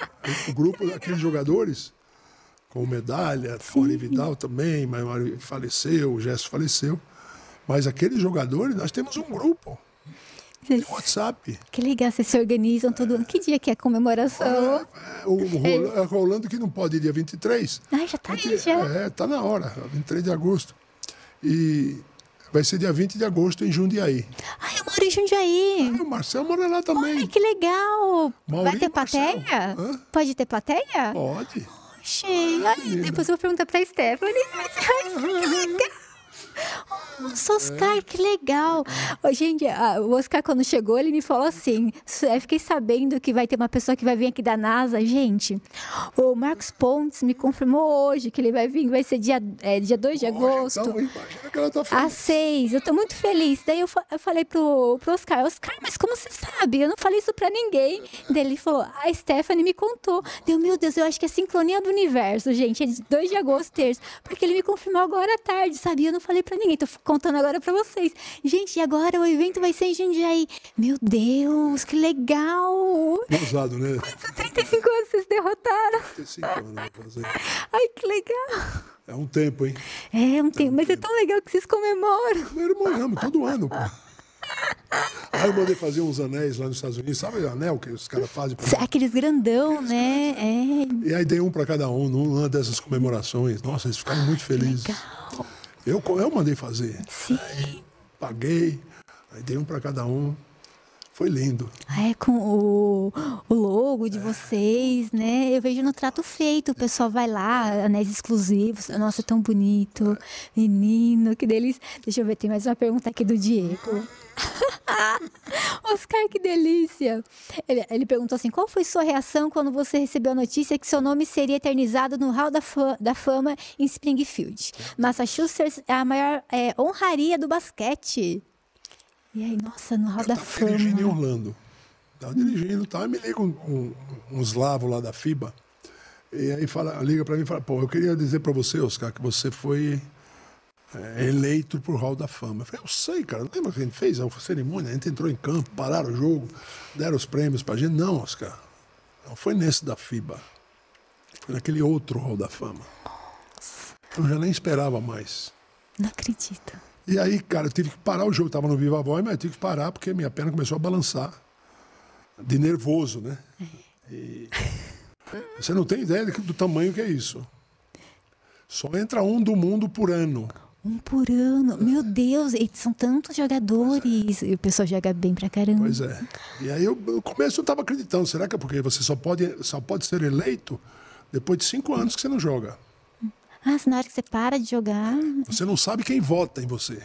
O grupo daqueles jogadores, com medalha, Ari Vidal também, mas faleceu, o Gesso faleceu. Mas aqueles jogadores, nós temos um grupo Vocês- WhatsApp. Que legal, vocês se organizam todo ano. Que dia que é a comemoração? É, O Ro- é Rolando que não pode ir dia 23. Ai, já tá aí, já. É, tá na hora, 23 de agosto. E Vai ser dia 20 de agosto em Jundiaí. Ai, eu moro em Jundiaí. Ah, o Marcel mora lá também. Ai, que legal. Maurinho Vai ter Marcelo. plateia? Pode ter plateia? Pode. Achei. Ai, depois eu vou perguntar pra Stephanie. Ai, que legal. Nossa, Oscar, que legal. Gente, o Oscar, quando chegou, ele me falou assim: "Eu fiquei sabendo que vai ter uma pessoa que vai vir aqui da NASA. Gente, o Marcos Pontes me confirmou hoje que ele vai vir, vai ser dia, é, dia 2 de agosto. Então, imagina que ela tá Às feliz. seis, eu tô muito feliz. Daí eu, eu falei pro, pro Oscar, Oscar, mas como você sabe? Eu não falei isso pra ninguém. Daí ele falou, a Stephanie me contou. Deu, meu Deus, eu acho que é sincronia do universo, gente. É de 2 de agosto, terça. Porque ele me confirmou agora à tarde, sabe? Eu não falei pra ninguém, tô contando agora pra vocês. Gente, e agora o evento vai ser em Jundiaí. Meu Deus, que legal! Ousado, né? 35 anos vocês derrotaram. 35 anos fazer. Ai, que legal. É um tempo, hein? É, um tempo, mas é tão legal que vocês comemoram. Ama, todo ano, pô. Aí eu mandei fazer uns anéis lá nos Estados Unidos, sabe o anel que os caras fazem? Aqueles grandão, né? É, E aí dei um para cada um numa dessas comemorações. Nossa, eles ficaram muito felizes. Eu, eu mandei fazer. sim. Paguei, aí dei um para cada um. Foi lindo. É, com o, o logo de vocês, né? Eu vejo no trato feito, o pessoal vai lá, anéis exclusivos. Nossa, tão bonito. Menino, que delícia. Deixa eu ver, tem mais uma pergunta aqui do Diego. Oscar, que delícia! Ele, ele perguntou assim: qual foi sua reação quando você recebeu a notícia que seu nome seria eternizado no Hall da, Fa- da Fama em Springfield? Massachusetts é a maior é, honraria do basquete. E aí, nossa, no Hall Eu da estava dirigindo em Fama. Orlando. Estava dirigindo, tá? me liga um, um, um eslavo lá da FIBA. E aí fala, liga para mim e fala, pô, eu queria dizer para você, Oscar, que você foi é, eleito pro Hall da Fama. Eu falei, eu sei, cara, lembra que a gente fez a cerimônia? A gente entrou em campo, pararam o jogo, deram os prêmios pra gente. Não, Oscar, não foi nesse da FIBA. Foi naquele outro Hall da Fama. Eu já nem esperava mais. Não acredito. E aí, cara, eu tive que parar o jogo. Tava no Viva Voz, mas eu tive que parar porque minha perna começou a balançar. De nervoso, né? E você não tem ideia do tamanho que é isso. Só entra um do mundo por ano. Um por ano. Meu Deus, são tantos jogadores. E o pessoal joga bem pra caramba. Pois é. E aí, eu, no começo, eu estava acreditando. Será que é porque você só pode, só pode ser eleito depois de cinco anos que você não joga? Ah, na hora que você para de jogar. Você não sabe quem vota em você.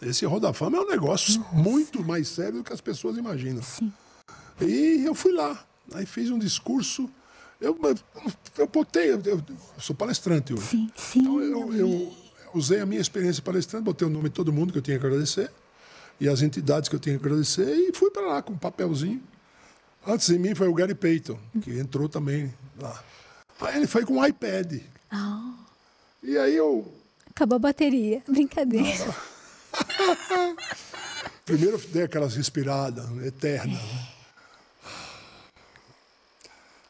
Esse Hall da Fama é um negócio muito mais sério do que as pessoas imaginam. Sim. E eu fui lá. Aí fiz um discurso. Eu, eu botei, eu, eu sou palestrante hoje. Sim, sim. Então eu, eu usei a minha experiência palestrante, botei o nome de todo mundo que eu tinha que agradecer e as entidades que eu tinha que agradecer e fui para lá com um papelzinho. Antes de mim foi o Gary Payton, que entrou também lá. Aí ele foi com um iPad. Ah, E aí eu acabou a bateria. Brincadeira. primeiro dei aquelas respiradas eternas. né?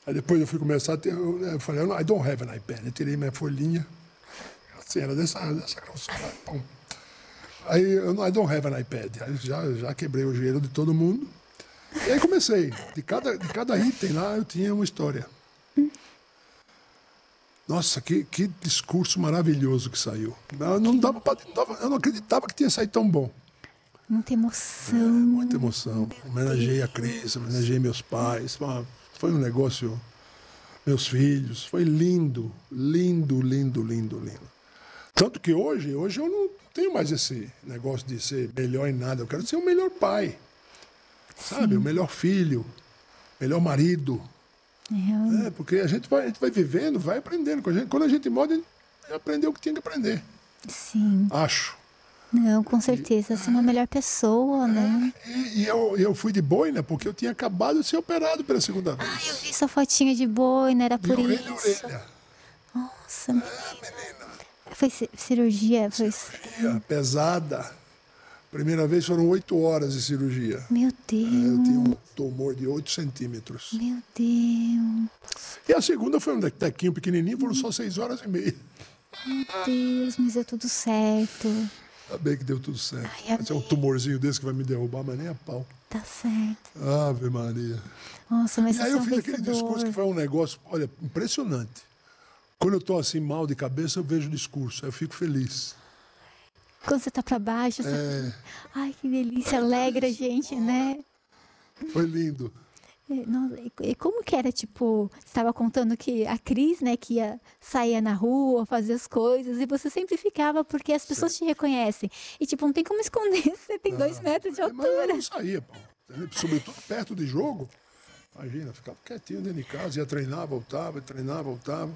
Aí depois eu fui começar a ter. Eu, eu falei, I don't have an iPad. Eu tirei minha folhinha. Assim, era dessa, dessa grossura. Pum. Aí eu I don't have an iPad. Aí já, já quebrei o gelo de todo mundo. E aí comecei. De cada, de cada item lá eu tinha uma história. Nossa, que, que discurso maravilhoso que saiu. Eu não, dava pra- eu não acreditava que tinha saído tão bom. Muita emoção. Muita emoção. Homenageei a Cris, homenageei meus pais. Foi um negócio. Meus filhos. Foi lindo, lindo, lindo, lindo, lindo. Tanto que hoje, hoje eu não tenho mais esse negócio de ser melhor em nada. Eu quero ser o melhor pai. Sabe? O melhor filho. Melhor marido. É, É, porque a gente, vai, a gente vai vivendo, vai aprendendo. Quando a gente, quando a gente aprendeu o que tinha que aprender. sim. Acho. Não, com certeza. Ser uma melhor pessoa, né? E, e eu, eu fui de boina porque eu tinha acabado de ser operado pela segunda vez. Ai, eu vi sua fotinha de boi, não era De por orelha isso. orelha. Nossa, menina. Foi ci- cirurgia? Foi... Cirurgia pesada. Primeira vez foram oito horas de cirurgia. Meu Eu Deus. tinha um tumor de 8 centímetros. Meu Deus. E a segunda foi um tequinho pequenininho, foram só seis horas e meia. Deus, mas deu tudo certo. Ainda bem que deu tudo certo. Ai, Mas é um tumorzinho desse que vai me derrubar, mas nem a pau. Tá certo. Ave Maria. Nossa, mas E aí é eu um fiz aquele discurso que foi um negócio, olha, impressionante. Quando eu estou assim mal de cabeça, eu vejo o discurso, aí eu fico feliz. Quando você tá pra baixo. Você... É, Ai, que delícia, alegra a gente, né? foi lindo. É, e- como que era, tipo, você estava contando que a Cris, né, que ia sair na rua, fazer as coisas, e você sempre ficava porque as pessoas te reconhecem. E, tipo, não tem como esconder, você tem dois metros de É, Mas eu altura. não saía, pô. Sobretudo perto de jogo. Imagina, ficava quietinho dentro de casa, ia treinar, voltava, ia treinar, voltava.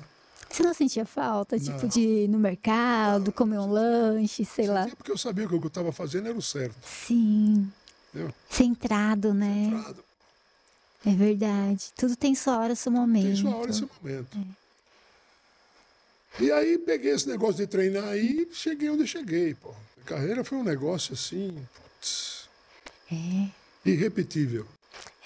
Você não sentia falta, tipo, Não. de ir no mercado, comer um lanche, sei lá? Sentia Porque eu sabia que o que eu estava fazendo era o certo. Sim, Entendeu? centrado, né? Entrado. É verdade. Tudo tem sua hora, seu momento. Tem sua hora e seu momento. E aí peguei esse negócio de treinar aí e cheguei onde eu cheguei, pô. A carreira foi um negócio assim, putz, É. irrepetível.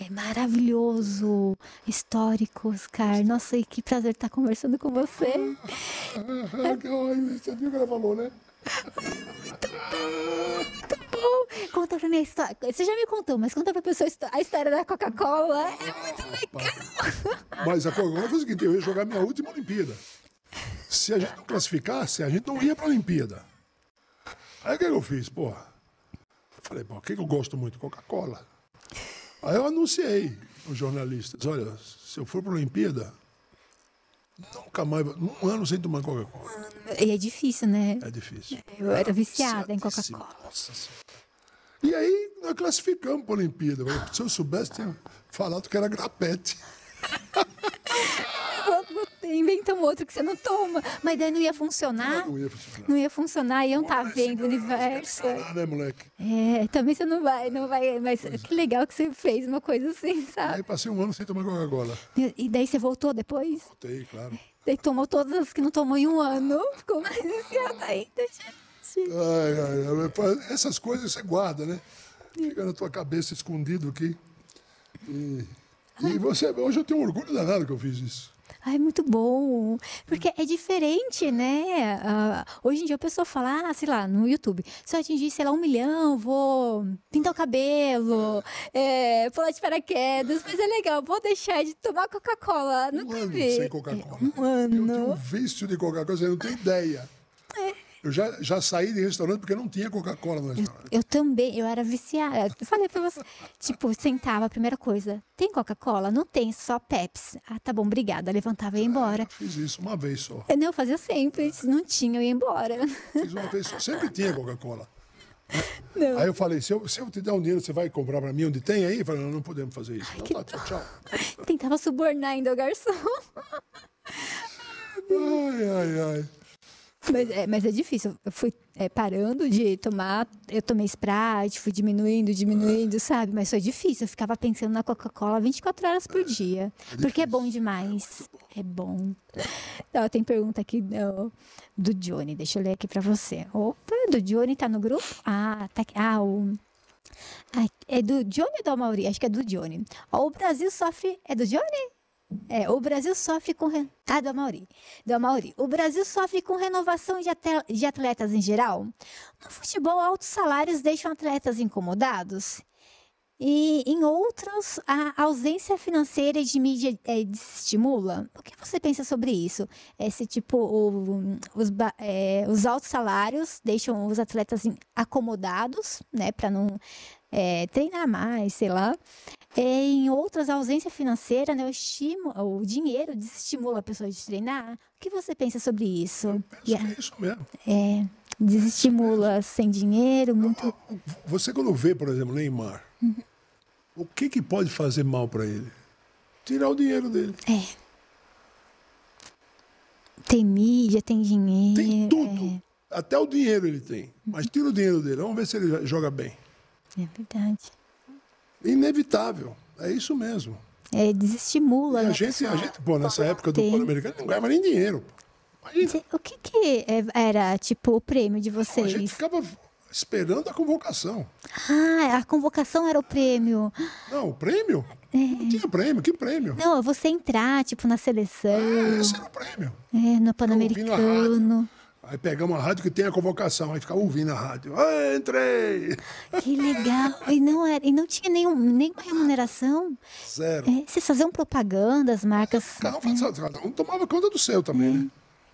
É maravilhoso, histórico, Oscar. Nossa, e que prazer estar conversando com você. Ai, Você viu o que ela falou, né? Bom, conta pra mim a história. Você já me contou, mas conta pra pessoa a histó- a história da Coca-Cola. É muito legal. Mas a Coca-Cola foi o seguinte, eu ia jogar minha última Olimpíada. Se a gente não classificasse, a gente não ia pra Olimpíada. Aí o que eu fiz? Porra, eu falei, pô, o que que eu gosto muito? Coca-Cola. Aí eu anunciei aos jornalistas, olha, se eu for pra Olimpíada, nunca mais, um ano sem tomar Coca-Cola. E é difícil, né? É difícil. Eu era viciada em. Coca-Cola. Nossa Senhora. E aí nós classificamos para a Olimpíada. Se eu soubesse, tinha falado que era grapete. Inventa um outro que você não toma. Mas daí não ia funcionar. Não ia funcionar. Não ia funcionar, iam estar vendo o universo. Ah, né, moleque? É, também você não vai, não vai. Mas que legal que você fez uma coisa assim, sabe? Aí passei um ano sem tomar Coca-Cola. E daí você voltou depois? Voltei, claro. Daí tomou todas as que não tomou em um ano. Ficou mais viciada ainda, gente. Ai, ai, ai, essas coisas você guarda, né? Fica na tua cabeça escondido aqui. E, e você, hoje eu tenho um orgulho danado que eu fiz isso. Ai, muito bom. Porque é diferente, né? Ah, hoje em dia a pessoa fala, ah, sei lá, no YouTube, se eu atingir, sei lá, um milhão, vou pintar o cabelo, é, pular de paraquedas, mas é legal, vou deixar de tomar Coca-Cola. Um Nunca ano vi. sem Coca-Cola. É, um Eu tenho um ano. vício de Coca-Cola, você não tem ideia. Eu já, já saí de restaurante porque não tinha Coca-Cola no restaurante. Eu também, eu era viciada. Eu falei pra você, tipo, sentava, a primeira coisa, tem Coca-Cola? Não tem, só Pepsi. Ah, tá bom, obrigada. Levantava e ia embora. Fiz isso uma vez só. Eu, não, eu fazia sempre, se não tinha, eu ia embora. Fiz uma vez só. Sempre tinha Coca-Cola. Não. Aí eu falei, se eu, se eu te der um dinheiro, você vai comprar pra mim onde tem aí? Eu falei, não, não podemos fazer isso. Então tá, tchau, tchau. Tentava subornar ainda o garçom. Ai, ai, ai. Mas é, mas é difícil. Eu fui é, parando de tomar. Eu tomei Sprite, fui diminuindo, diminuindo, sabe? Mas foi difícil. Eu ficava pensando na Coca-Cola 24 horas por dia. porque é bom demais. É bom. Ó, tem pergunta aqui do, do Johnny. Deixa eu ler aqui pra você. Opa, do Johnny tá no grupo? Ah, tá aqui. Ah, o. Ah, é do Johnny ou do Mauri? Acho que é do Johnny. Ó, o Brasil sofre. É do Johnny? É, o Brasil sofre com. re- Ah, do Amauri. Do Amauri. O Brasil sofre com renovação de, atletas em geral. No futebol, altos salários deixam atletas incomodados. E em outros, a ausência financeira de mídia é, desestimula. O que você pensa sobre isso? Esse tipo, o- os, é, os altos salários deixam os atletas acomodados, né, para não é, treinar mais, sei lá. Em outras, a ausência financeira, né, o, estimo, o dinheiro desestimula a pessoa de treinar. O que você pensa sobre isso? Penso que é isso mesmo. É, desestimula sem dinheiro, muito. Você quando vê, por exemplo, Neymar, o que, que pode fazer mal pra ele? Tirar o dinheiro dele. É. Tem mídia, tem dinheiro. Tem tudo. Até o dinheiro ele tem. Mas tira o dinheiro dele. Vamos ver se ele joga bem. É, é verdade. Inevitável. É isso mesmo. É, desestimula. E a né, gente, a gente, pô, nessa época do. Pan-Americano, não ganhava nem dinheiro. Imagina. O que que é- era, tipo, o prêmio de A gente vocês? ficava esperando a convocação. Ah, a convocação era o prêmio. Não, o prêmio? É. Não tinha prêmio. Que prêmio? Não, você entrar, tipo, na seleção, Ah, esse era o prêmio. é, no Pan-Americano. Aí pegamos a rádio que tem a convocação, aí ficava ouvindo a rádio. Ah, entrei! Que legal. E não, era, e não tinha nenhum, nenhuma remuneração. Zero. É, vocês faziam propaganda, as marcas. Cada um, cada um tomava conta do seu também, né?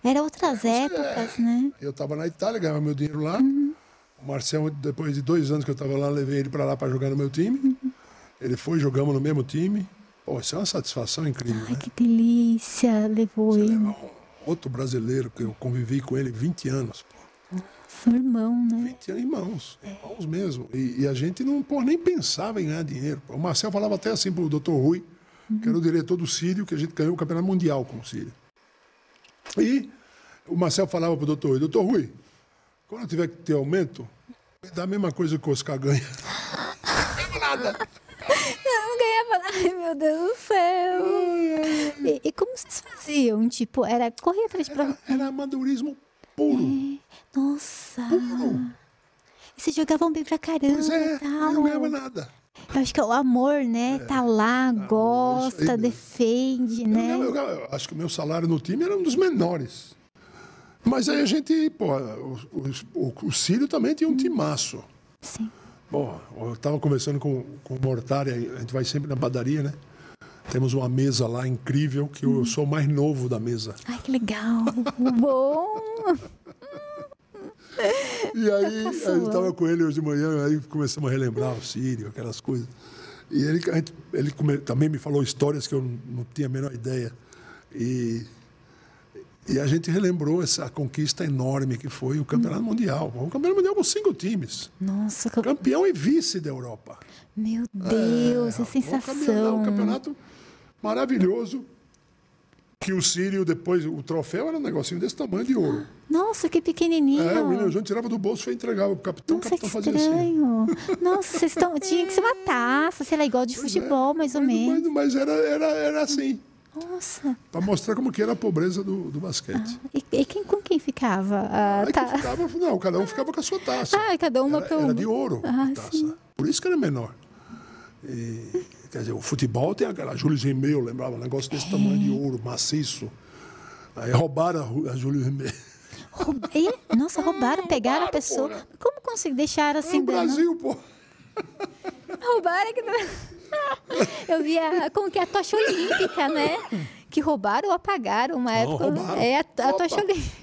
Era outras épocas, né? Eu estava na Itália, ganhava meu dinheiro lá. O Marcel, depois de dois anos que eu estava lá, levei ele para lá para jogar no meu time. Ele foi, jogamos no mesmo time. Pô, isso é uma satisfação incrível, Ai, né? que delícia. Levou ele. Levar um outro brasileiro que eu convivi com ele 20 anos. Pô. Irmão, né? 20 anos, irmãos, irmãos mesmo. E, e a gente não pô, nem pensava em ganhar dinheiro. O Marcel falava até assim pro doutor Rui, que era o diretor do Sírio, que a gente ganhou o campeonato mundial com o Sírio. E o Marcel falava pro doutor Rui, doutor Rui, quando eu tiver que ter aumento, me dá a mesma coisa que o Oscar ganha. Não ganhava. Ai, meu Deus do céu. E, e como vocês faziam? Tipo, era correr atrás de prova. Era amadorismo puro. Nossa. Puro. E vocês jogavam bem pra caramba Pois é, e não ganhava nada. Eu acho que é o amor, né? Tá lá, gosta, aí- defende, Eu, né? eu ganhava- eu acho que o meu salário no time era um dos menores. Mas aí a gente, pô, o, o, o Círio também tinha um timaço. Sim. Bom, eu estava conversando com, com o Mortari, a gente vai sempre na padaria, né? Temos uma mesa lá incrível, que eu sou o mais novo da mesa. Ai, que legal. Bom. E aí, Tá eu estava com ele hoje de manhã, aí começamos a relembrar o Sírio, aquelas coisas. E ele, a gente- ele come- também me falou histórias que eu não, não tinha a menor ideia. E, e a gente relembrou essa conquista enorme que foi o Campeonato Mundial. O Campeonato Mundial com cinco times. Nossa, que- Campeão e vice da Europa. meu Deus, é, Um campeonato, sensação. um campeonato maravilhoso. Que o Sírio, depois, o troféu era um negocinho desse tamanho de ouro. Nossa, que pequenininho. É, o William tirava do bolso e entregava pro capitão. Nossa, o capitão que fazia assim. estranho. Nossa, vocês estão. Tinha que ser uma taça, sei lá, igual de Pois é. futebol, mais ou Mas- menos. Mas, mas era, era, era assim, Nossa. para mostrar como que era a pobreza do, do basquete. E, e quem, com quem ficava? Ah, Aí tá. que ficava, não, cada um ficava com a sua taça. Ah, cada uma era, era de ouro Ah, a taça. sim. Por isso que era menor. E, quer dizer, o futebol tem aquela Júlio Rimei, eu lembrava, um negócio desse tamanho de ouro, maciço. Aí roubaram a, a Júlio Rimei. Roub- e- Nossa, roubaram, pegaram a roubaram, pessoa. porra. Como conseguir deixar É assim? o dando- Brasil, pô. Roubaram que não... Eu vi a, como que é a tocha olímpica, né? Que roubaram ou apagaram uma época. roubaram. É a, a tocha olímpica.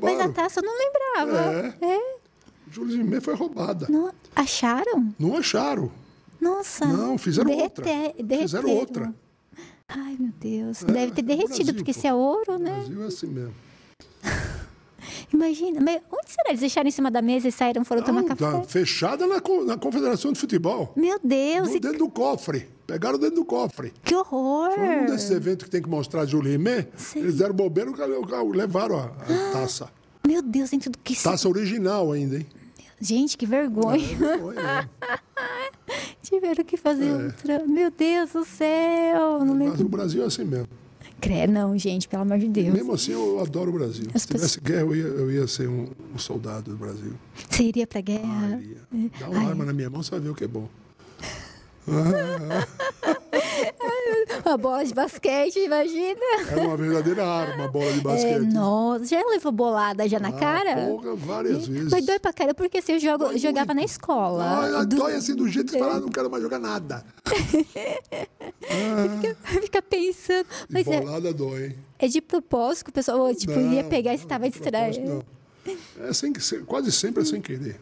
Mas a taça eu não lembrava. É. Júlio Rimei foi roubada. Não, acharam? Não acharam. Nossa. Não, fizeram outra. derrete- Fizeram derreteram. outra. Ai, meu Deus. Deve ter É, derretido, Brasil, porque pô. se é ouro, O né? Brasil é assim mesmo. Imagina. Mas onde será? Eles deixaram em cima da mesa e saíram, foram tomar Não, café? tá fechada na, na Confederação de Futebol. Meu Deus, No- e dentro do cofre. Pegaram dentro do cofre. que horror! Foi um desses eventos que tem que mostrar Júlio Rimé. Eles deram bobeira e levaram a, a taça. Meu Deus, tem tudo que. Taça original ainda, hein? Gente, que vergonha. É. Tiveram que fazer outra. Meu Deus do céu. Não Mas lembro. o Brasil é assim mesmo. Crê, não, gente, pelo amor de Deus. Mesmo assim, eu adoro o Brasil. As Se tivesse guerra, eu ia, eu ia ser um, um soldado do Brasil. Você iria pra Ah, guerra? iria. Dá uma Ai. arma na minha mão, você vai ver o que é bom. Uma bola de basquete, imagina. Era uma verdadeira arma, a bola de É, basquete. nossa, já levou bolada já na Ah, cara? porra, várias vezes. Mas dói pra cara, porque assim, eu jogo, Dói jogava muito. na escola. Ah, Do- Dói assim do jeito que você fala, "Ah, não quero mais jogar nada. Fica pensando. Mas é, Bolada dói, hein? é de propósito que o pessoal tipo, ia Não, pegar e estava distraído. não. É sem, quase sempre é sem querer.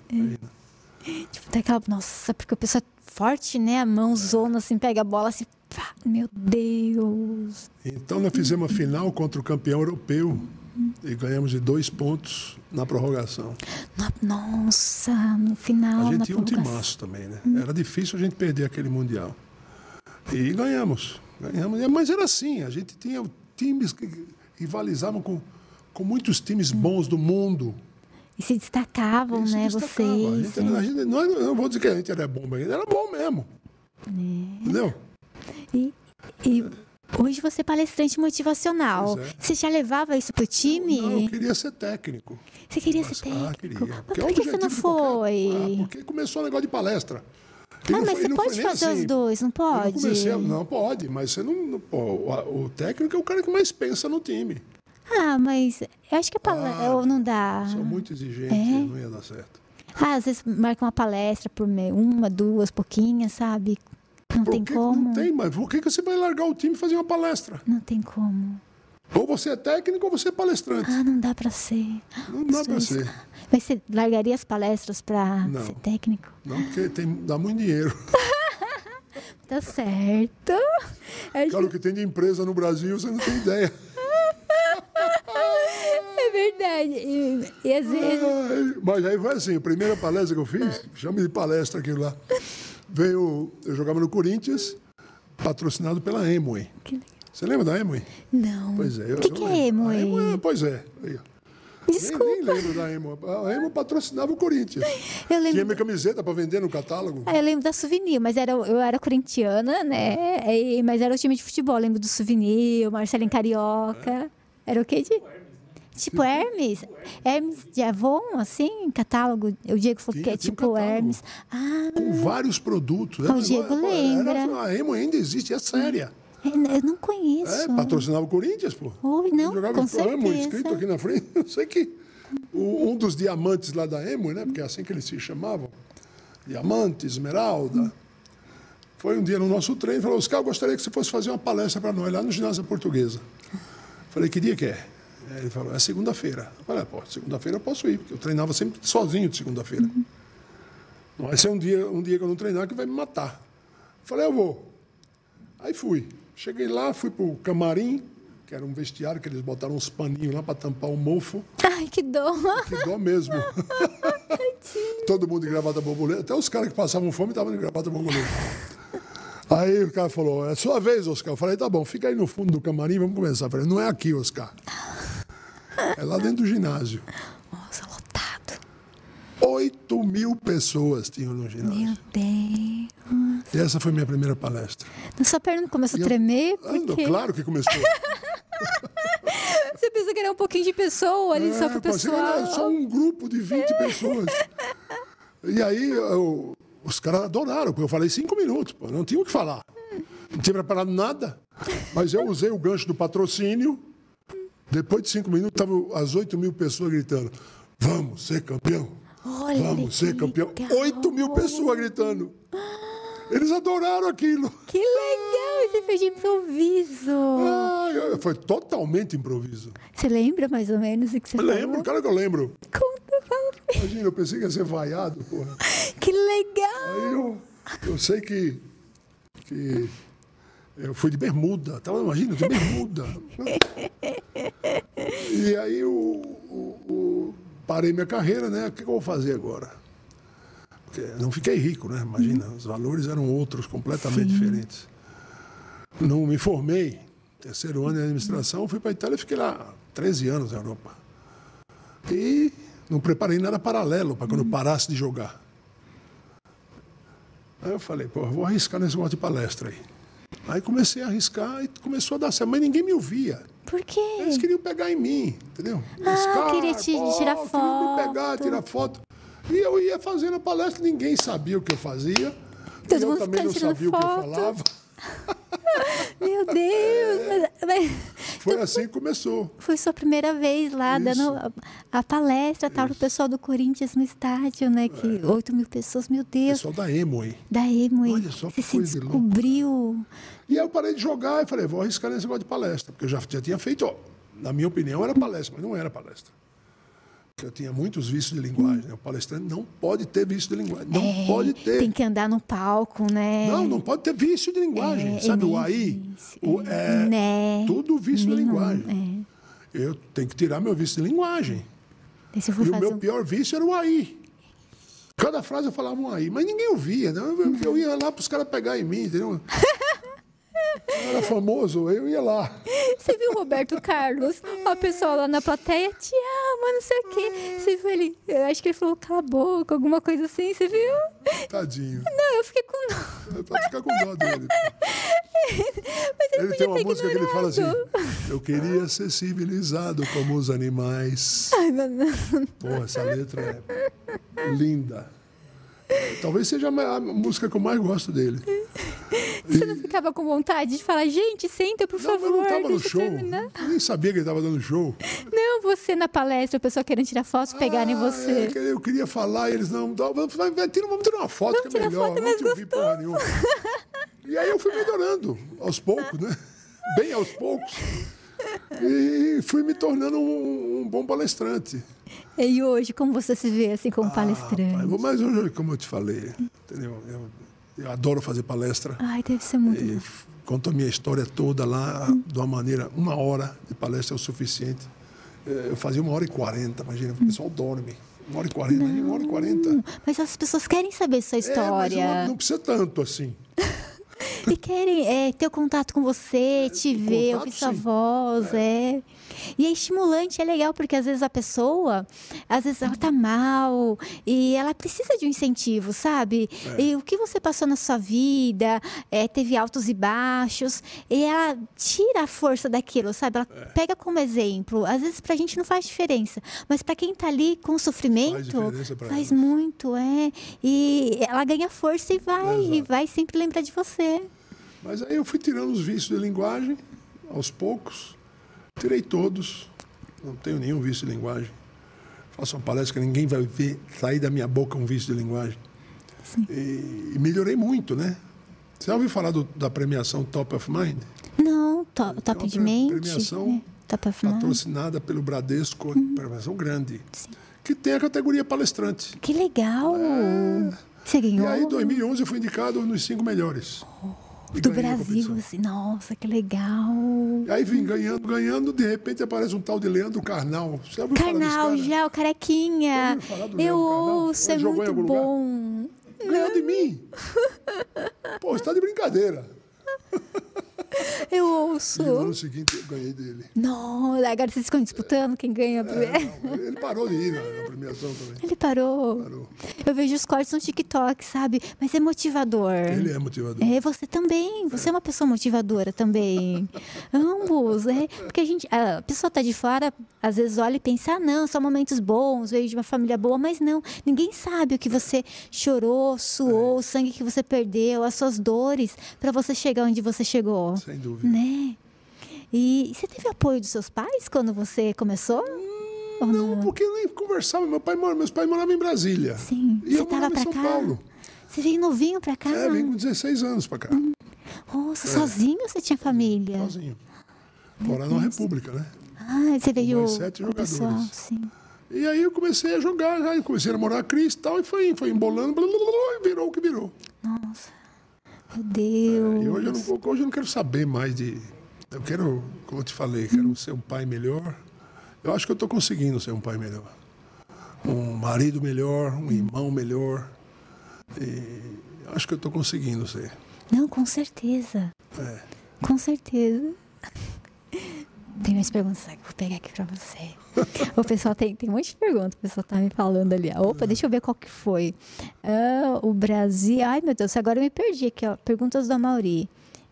Tipo, tem aquela. Nossa, porque o pessoal é forte, né? A mão zona assim, pega a bola assim. pá, meu Deus. Então nós fizemos a final contra o campeão europeu e ganhamos de dois pontos na prorrogação. No- Nossa, no final. A gente tinha um timaço também, né? Era difícil a gente perder aquele Mundial. E ganhamos. ganhamos. Mas era assim, a gente tinha times que rivalizavam com, com muitos times bons do mundo. E se destacavam, se né? destacavam. A Vocês. gente, a gente- não, eu não vou dizer que a gente era bom, mas era bom mesmo. É. Entendeu? E, e hoje você é palestrante motivacional. É. Você já levava isso pro time? Não, eu queria ser técnico. Você queria ser Ah, técnico? queria. Mas Porque por que você não de qualquer- foi? Ah, porque começou o negócio de palestra. E Ah, mas foi- e você foi pode fazer os assim. dois, não pode? não, comecei não pode, mas você não. não- pô, o, o técnico é o cara que mais pensa no time. Ah, mas eu acho que a palestra. Ah, não dá. Sou muito exigente, É? não ia dar certo. Ah, às vezes marca uma palestra por meio, uma, duas, pouquinhas, sabe? Não Por tem que- como. Não tem, mas por que que você vai largar o time e fazer uma palestra? Não tem como. Ou você é técnico ou você é palestrante. Ah, não dá pra ser. Não dá dois. ser. Mas você largaria as palestras para ser técnico? Não, porque tem, dá muito dinheiro. Tá certo. Acho Cara, o que tem de empresa no Brasil, você não tem ideia. É verdade. E, e às vezes. Ai, Mas aí foi assim, a primeira palestra que eu fiz, chama de palestra aquilo lá. Veio, eu jogava no Corinthians, patrocinado pela legal. Você lembra da Amway? Não. Pois é. O que, que é emo? Hein? Amway, pois é. Aí, ó. Nem, Desculpa. nem lembro da Amway. A Amway patrocinava o Corinthians. Eu lembro. Tinha minha camiseta para vender no catálogo. Ah, eu lembro da Souvenir, mas era, eu era corintiana, né? E- mas era o time de futebol. Eu lembro do Souvenir, o Marcelinho Carioca. Era o quê? De... Tipo Hermes? Hermes de Avon, assim, catálogo. O Diego falou Tinha, que é um tipo catálogo. Hermes. Ah, Com vários produtos. O Diego Era- lembra. era- a Amway ainda existe, é séria. eu não conheço. É, patrocinava o Corinthians, pô. Oi, não, jogava com Amway certeza. escrito aqui na frente. Eu sei que o- um dos diamantes lá da Amway, né? Porque é assim que eles se chamavam. Diamante, Esmeralda. Foi um dia no nosso treino e falou, Oscar, eu gostaria que você fosse fazer uma palestra para nós lá no ginásio portuguesa. Falei, que dia que é? Aí Ele falou, é segunda-feira. Eu falei, "Ah, pô, segunda-feira eu posso ir, porque eu treinava sempre sozinho de segunda-feira. Não vai ser um dia, um dia que eu não treinar que vai me matar. Falei, eu vou. Aí fui. Cheguei lá, fui pro camarim, que era um vestiário que eles botaram uns paninhos lá para tampar o mofo. Ai, que dó. Que dó mesmo. Todo mundo de gravata borboleta. Até os caras que passavam fome estavam de gravata borboleta. Aí o cara falou, é sua vez, Oscar. Eu falei, tá bom, fica aí no fundo do camarim, vamos começar. Eu falei, não é aqui, Oscar. É lá dentro do ginásio. Nossa, lotado. 8 mil pessoas tinham no ginásio. Meu Deus. E essa foi minha primeira palestra. Sua perna começou a tremer porque claro que começou. você pensa que era um pouquinho de pessoa ali só É, parecia que era pessoal. só um grupo de 20 pessoas. E aí eu- os caras adoraram, porque eu falei cinco minutos, pô, não tinha o que falar. Não tinha preparado nada. Mas eu usei o gancho do patrocínio. Depois de cinco minutos, estavam as 8 mil pessoas gritando: Vamos ser campeão! Olha, Vamos ser campeão! legal. 8 mil pessoas gritando. Eles adoraram aquilo. Que legal! Você fez de improviso. Ah, foi totalmente improviso. Você lembra mais ou menos o que você Eu lembro, falou? claro que eu lembro. Conta, fala. Imagina, eu pensei que ia ser vaiado, porra. Que legal! Aí eu, eu sei que, que eu fui de bermuda, tava, imagina, de bermuda. E aí o, o- o- parei minha carreira, né? O que, eu vou fazer agora? Porque não fiquei rico, né? Imagina, os valores eram outros, completamente diferentes. Não me formei, terceiro ano de administração, fui para a Itália e fiquei lá 13 anos na Europa. E não preparei nada paralelo para quando eu parasse de jogar. Aí eu falei, pô, eu vou arriscar nesse negócio de palestra aí. Aí comecei a arriscar e começou a dar certo, mas ninguém me ouvia. Por quê? Eles queriam pegar em mim, entendeu? Ah, queria te tirar Queriam me foto. pegar, tirar foto. E eu ia fazendo a palestra, ninguém sabia o que eu fazia. Todo e eu também não sabia o que eu foto. falava. Meu Deus! Mas, mas Foi assim que começou. foi sua primeira vez lá, Isso. dando a, a palestra tal, pro pessoal do Corinthians no estádio, né? Que É. 8 mil pessoas, meu Deus. Pessoal da Emo aí. Da Emo. Olha só que Você se coisa louca. descobriu. E aí eu parei de jogar e falei, vou arriscar nesse negócio de palestra. Porque eu já, já tinha feito, ó, na minha opinião, era palestra, mas não era palestra. Eu tinha muitos vícios de linguagem. né? O palestrante não pode ter vício de linguagem. Não É, pode ter. Tem que andar no palco, né? Não, não pode ter vício de linguagem. É, Sabe, o nem aí, o, é, Né? tudo vício de Nenhum, linguagem. Eu tenho que tirar meu vício de linguagem. E o meu um... pior vício era o aí. Cada frase eu falava um aí, mas ninguém ouvia. Né? Eu, eu ia lá para os caras pegar em mim, entendeu? Era famoso, eu ia lá. Você viu o Roberto Carlos? A pessoa lá na plateia te ama, não sei o quê. Você viu ele? Eu acho que ele falou cala a boca, alguma coisa assim, você viu? Tadinho. Não, eu fiquei com dó. É pra ficar com dó dele. Mas ele, Ele podia tem uma ter música que ele fala assim: ignorado. Eu queria ser civilizado como os animais. Ai, meu Deus. Pô, essa letra é linda. Talvez seja a música que eu mais gosto dele. Você não ficava com vontade de falar, gente, senta, por Não, favor. eu não estava no show. terminar." Eu nem sabia que ele estava dando show. Não, você na palestra, o pessoal querendo tirar pegarem Ah, você. é eu queria falar e eles não. vamos tirar uma foto Vamos que é tirar melhor. foto, não te ouvi porra nenhuma. E aí eu fui melhorando, aos poucos, né? Bem aos poucos. E fui me tornando um, um bom palestrante. E hoje, como você se vê assim como palestrante? Ah, mas hoje, como eu te falei, entendeu? Eu, eu adoro fazer palestra. Ai, deve ser muito e bom. conto a minha história toda lá de uma maneira. Uma hora de palestra é o suficiente. Eh, Eu fazia uma hora e quarenta, imagina, o pessoal dorme. Uma hora e quarenta, uma hora e quarenta. Mas as pessoas querem saber sua É, mas história. não, precisa tanto assim. E querem é, ter o contato com você, te ver, contato, ouvir sua sim. voz, é. E é estimulante, é legal, porque às vezes a pessoa, às vezes ela tá mal e ela precisa de um incentivo, sabe? É. E o que você passou na sua vida, é, teve altos e baixos, e ela tira a força daquilo, sabe? Ela É. pega como exemplo. Às vezes pra gente não faz diferença, mas pra quem tá ali com sofrimento, faz ela. muito, é. E ela ganha força e vai, e vai sempre lembrar de você. Mas aí eu fui tirando os vícios de linguagem, aos poucos. Tirei todos. Não tenho nenhum vício de linguagem. Faço uma palestra que ninguém vai ver sair da minha boca um vício de linguagem. E, e melhorei muito, né? Você já ouviu falar do- da premiação Top of Mind? Não, to, top uma de pre- mente. premiação né? Top of mind. Patrocinada pelo Bradesco, Uhum. premiação grande. Que tem a categoria palestrante. Que legal! Você É. E ganhou aí, em 2011, eu fui indicado nos cinco melhores. E do Brasil, assim, nossa, que legal! Aí vim ganhando, ganhando, de repente aparece um tal de Leandro Carnal. Você Carnal, já, o carequinha. Eu ouço, é muito algum lugar? bom. Ganhou de mim. Pô, você tá de brincadeira. Eu E no ouço. ano seguinte eu ganhei dele. Não, agora vocês ficam disputando quem ganha. É, não, ele parou de ir na, na premiação também. Ele parou. Parou. Eu vejo os cortes no TikTok, sabe? Mas é motivador. Ele é motivador. É, você também. Você é uma pessoa motivadora também. Ambos, é. Porque a gente, a pessoa tá de fora, às vezes olha e pensa, ah, não, são momentos bons, veio de uma família boa, mas não. Ninguém sabe o que você chorou, suou, o sangue que você perdeu, as suas dores, para você chegar onde você chegou. Sem dúvida. Né? E você teve apoio dos seus pais quando você começou? Ou Não, porque eu nem conversava. Meu pai, mora- meus pais moravam em Brasília. Sim. E você eu tava morava pra em São cá? Paulo. Você veio novinho pra cá? É, vim com 16 anos pra cá. Nossa, sozinho ou você tinha família? Sozinho. Morar numa república, né? Ah, você veio mais sete o pessoal, jogadores. sim. E aí eu comecei a jogar, já comecei a namorar a Cris e tal, e foi, foi embolando, blá, blá, blá, e virou o que virou. Nossa. Meu Deus. E hoje eu, não, hoje eu não quero saber mais de. Eu quero, como eu te falei, quero ser um pai melhor. Eu acho que eu estou conseguindo ser um pai melhor. Um marido melhor, um irmão melhor. E acho que eu estou conseguindo ser. Não, com certeza. É. Com certeza. Tem mais perguntas vou pegar aqui pra você. o pessoal tem, tem um monte de perguntas, o pessoal tá me falando ali. Opa, deixa eu ver qual que foi. Ah, o Brasil. Ai, meu Deus, agora eu me perdi aqui, ó. Perguntas do Amauri.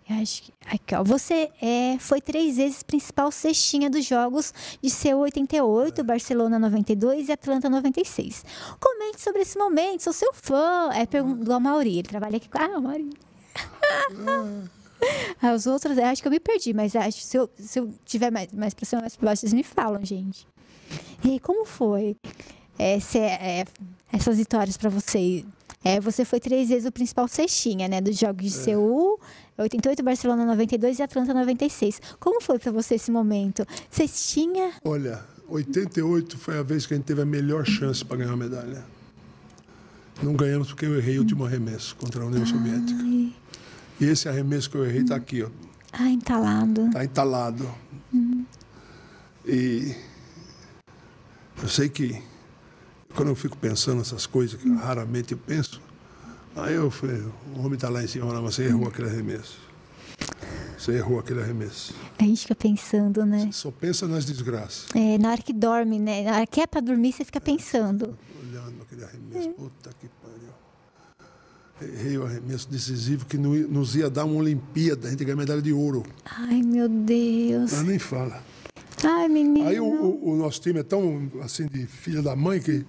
Eu acho que- Aqui, ó. Você é, foi três vezes principal cestinha dos jogos de seu 88, Barcelona 92 e Atlanta 96. Comente sobre esse momento, sou seu fã. É pergunta do Amauri. Ele trabalha aqui com. Ah, Amauri. Os outros, eu acho que eu me perdi, mas acho se eu, se eu tiver mais, mais pra cima, mais pra baixo, vocês me falam, gente. E aí, como foi essa, é, essas vitórias pra você? É, você foi três vezes o principal cestinha, né? Dos jogos de Seul, 88, Barcelona 92 e Atlanta 96. Como foi pra você esse momento? Cestinha? Olha, 88 foi a vez que a gente teve a melhor chance para ganhar a medalha. Não ganhamos porque eu errei o último arremesso contra a União Soviética. E esse arremesso que eu errei está aqui, ó. ai entalado. Está entalado. E eu sei que quando eu fico pensando nessas coisas, que raramente eu penso, aí eu falei, o homem está lá em cima, mas você errou aquele arremesso. Você errou aquele arremesso. A gente fica pensando, né? Só pensa nas desgraças. É, na hora que dorme, né? Na hora que é pra dormir, você fica pensando. Olhando aquele arremesso. Puta que. Errei o arremesso decisivo que no- nos ia dar uma Olimpíada, a gente ganhar medalha de ouro. Ai, meu Deus. Mas nem fala. Ai, menino. Aí o, o- o nosso time é tão assim de filha da mãe que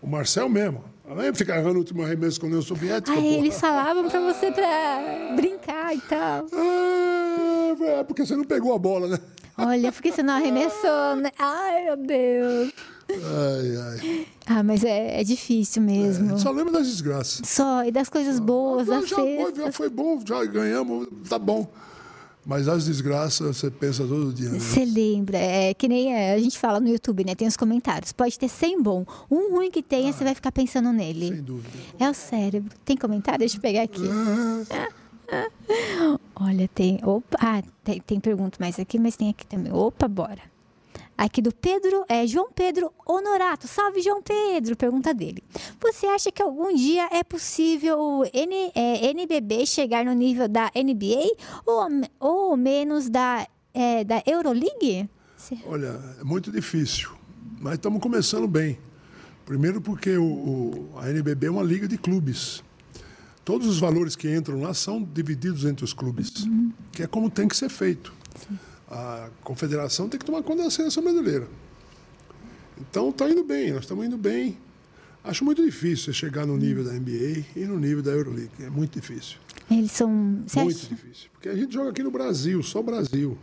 o Marcel mesmo. Além de ficar errando o último arremesso com a União Soviética. Pô. eles falavam pra você pra brincar e tal. Ah, é porque você não pegou a bola, né? Olha, porque você não arremessou, né? Ai, meu Deus. Ai, ai. Ah, mas é, é difícil mesmo. gente só lembra das desgraças. Só, e das coisas boas, Ah, das já, foi, já foi bom, já ganhamos, tá bom. Mas as desgraças você pensa todo dia. Né? Você lembra, é que nem é, a gente fala no YouTube, né? Tem os comentários. Pode ter 100 bom. Um ruim que tenha, você vai ficar pensando nele. Sem dúvida. É o cérebro. Tem comentário? Deixa eu pegar aqui. Olha, tem. Opa, ah, tem, tem pergunta mais aqui, mas tem aqui também. Opa, bora. Aqui do Pedro, é João Pedro Honorato. Salve, João Pedro. Pergunta dele. Você acha que algum dia é possível o N, é, NBB chegar no nível da NBA ou, ou menos da, é, da Euroleague? Olha, é muito difícil, mas estamos começando bem. Primeiro porque o, o- a NBB é uma liga de clubes. Todos os valores que entram lá são divididos entre os clubes, que é como tem que ser feito. A confederação tem que tomar conta da seleção brasileira. Então está indo bem, nós estamos indo bem. Acho muito difícil chegar no nível da NBA e no nível da Euroleague. É muito difícil. Eles são. Você Muito acha? difícil. Porque a gente joga aqui no Brasil, só Brasil.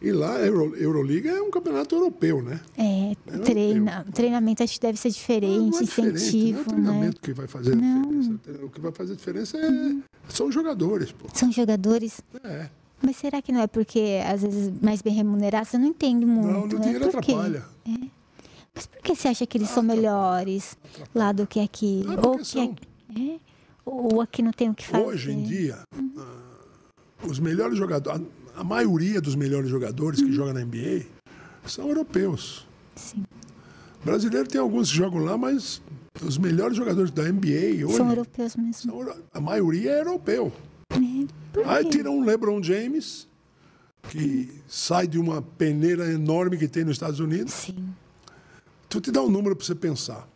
E lá, a Euro, Euroliga é um campeonato europeu, né? É, Eu- treina, treinamento acho que deve ser diferente, Não é diferente, incentivo, não é o né? treinamento que vai fazer a diferença. O que vai fazer a diferença é, são os jogadores, pô. São jogadores. É. Mas será que não é porque, às vezes, mais bem remunerados? Eu não entendo muito. Não, no né? dinheiro Por atrapalha. Mas por que você acha que eles são melhores lá do que aqui? Ah, Ou que são. aqui, é? Ou aqui não tem o que fazer? Hoje em dia, ah, os melhores jogadores, a, a maioria dos melhores jogadores Uhum. que jogam na NBA são europeus. Sim. Brasileiro tem alguns que jogam lá, mas os melhores jogadores da NBA hoje, São europeus mesmo. são a maioria é europeu. Aí quê? tira um LeBron James, que sai de uma peneira enorme que tem nos Estados Unidos. Sim. Eu te dar um número para você pensar.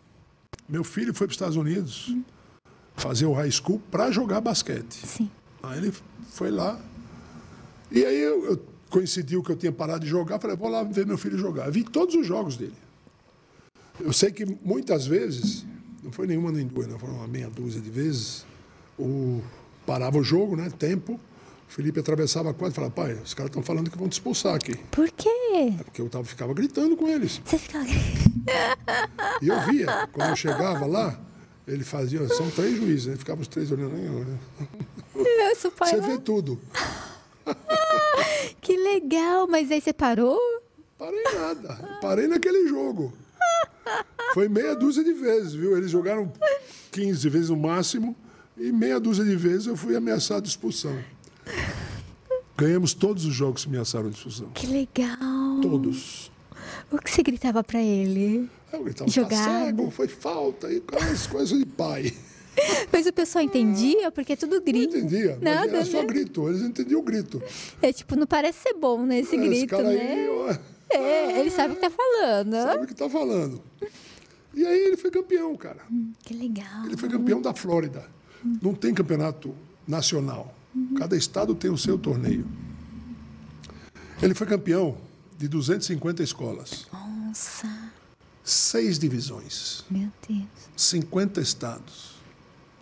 Meu filho foi para os Estados Unidos fazer o high school para jogar basquete. Sim. Aí ele foi lá. E aí eu, eu coincidiu que eu tinha parado de jogar, falei, vou lá ver meu filho jogar. Vi todos os jogos dele. Eu sei que muitas vezes, não foi nenhuma nem duas, não, foram uma meia dúzia de vezes, o, parava o jogo, né? Tempo. O Felipe atravessava a quadra e falava, pai, os caras estão falando que vão te expulsar aqui. Por quê? Porque eu tava, ficava gritando com eles. Você fica. E eu via, quando eu chegava lá, ele fazia, são três juízes, né? Ficava os três olhando. Eu sou pai. Você vê tudo. Que legal, mas aí você parou? Parei nada. Parei naquele jogo. Foi meia dúzia de vezes, viu? Eles jogaram 15 vezes no máximo e meia dúzia de vezes eu fui ameaçado de expulsão. Ganhamos todos os jogos que ameaçaram de expulsão. Que legal. Todos. O que você gritava pra ele? Eu gritava, tá Jogada. cego, foi falta, e aquelas coisas de pai. Mas o pessoal entendia, porque é tudo Não grito. entendia, mas Nada, era só né? grito, eles entendiam o grito. É tipo, não parece ser bom, né? Esse Esse grito, cara né? aí, ó, É, ele sabe o que tá falando. sabe o que tá falando. E aí ele foi campeão, cara. Que legal. Ele foi campeão da Flórida. Não tem campeonato nacional. Cada estado tem o seu torneio. Ele foi campeão de 250 escolas, Nossa, seis divisões, meu Deus. 50 estados,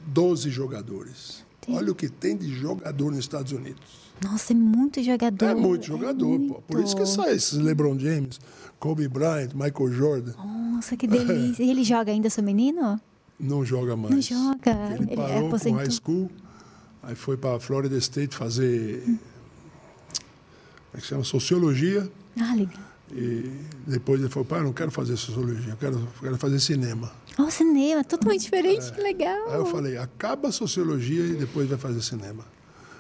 12 jogadores. Olha o que tem de jogador nos Estados Unidos. Nossa, é muito jogador. É muito jogador, pô. Por isso que muito. sai esses LeBron James, Kobe Bryant, Michael Jordan. Nossa, que delícia. E ele joga ainda, seu menino? Não joga mais. Não joga. Ele Ele parou com aposentou. high school, aí foi para Florida State fazer. Como é que chama? Sociologia. Ah, legal. E depois ele falou: pai, eu não quero fazer sociologia, eu quero, quero fazer cinema. Ó, cinema, totalmente diferente, que legal. Aí eu falei: acaba a sociologia e depois vai fazer cinema.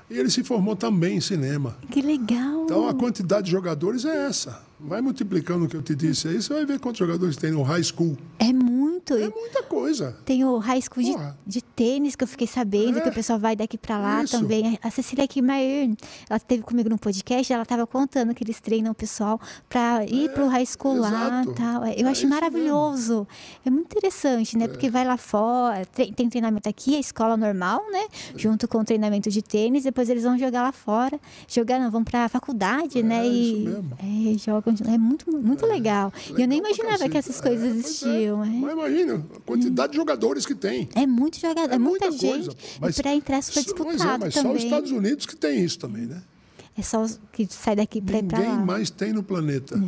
E ele se formou também em cinema. Que legal. Então a quantidade de jogadores é essa. Vai multiplicando o que eu te disse aí, você vai ver quantos jogadores tem no high school. É muito. É muita coisa. Tem o high school de, de tênis que eu fiquei sabendo É. que o pessoal vai daqui pra lá Isso. também. A Cecília Kimair, ela esteve comigo no podcast, ela estava contando que eles treinam o pessoal pra ir pro high school lá exato. e tal. Eu É acho isso maravilhoso. É muito interessante, né? Porque vai lá fora, tem treinamento aqui, a escola normal, né? Junto com o treinamento de tênis, depois eles vão jogar lá fora. Jogar, não, vão pra faculdade, né? É, isso E mesmo. é, jogam. De- É muito, muito legal. E eu nem Legal imaginava que essas coisas É, é. existiam. é. Mas imagina a quantidade de jogadores que tem. É muito jogador, é, muita, muita gente. coisa. Mas, e pra entrar é super é, disputado mas só os também. Estados Unidos que tem isso também, né? É só os que sai daqui ir pra Ninguém lá. mais tem no planeta.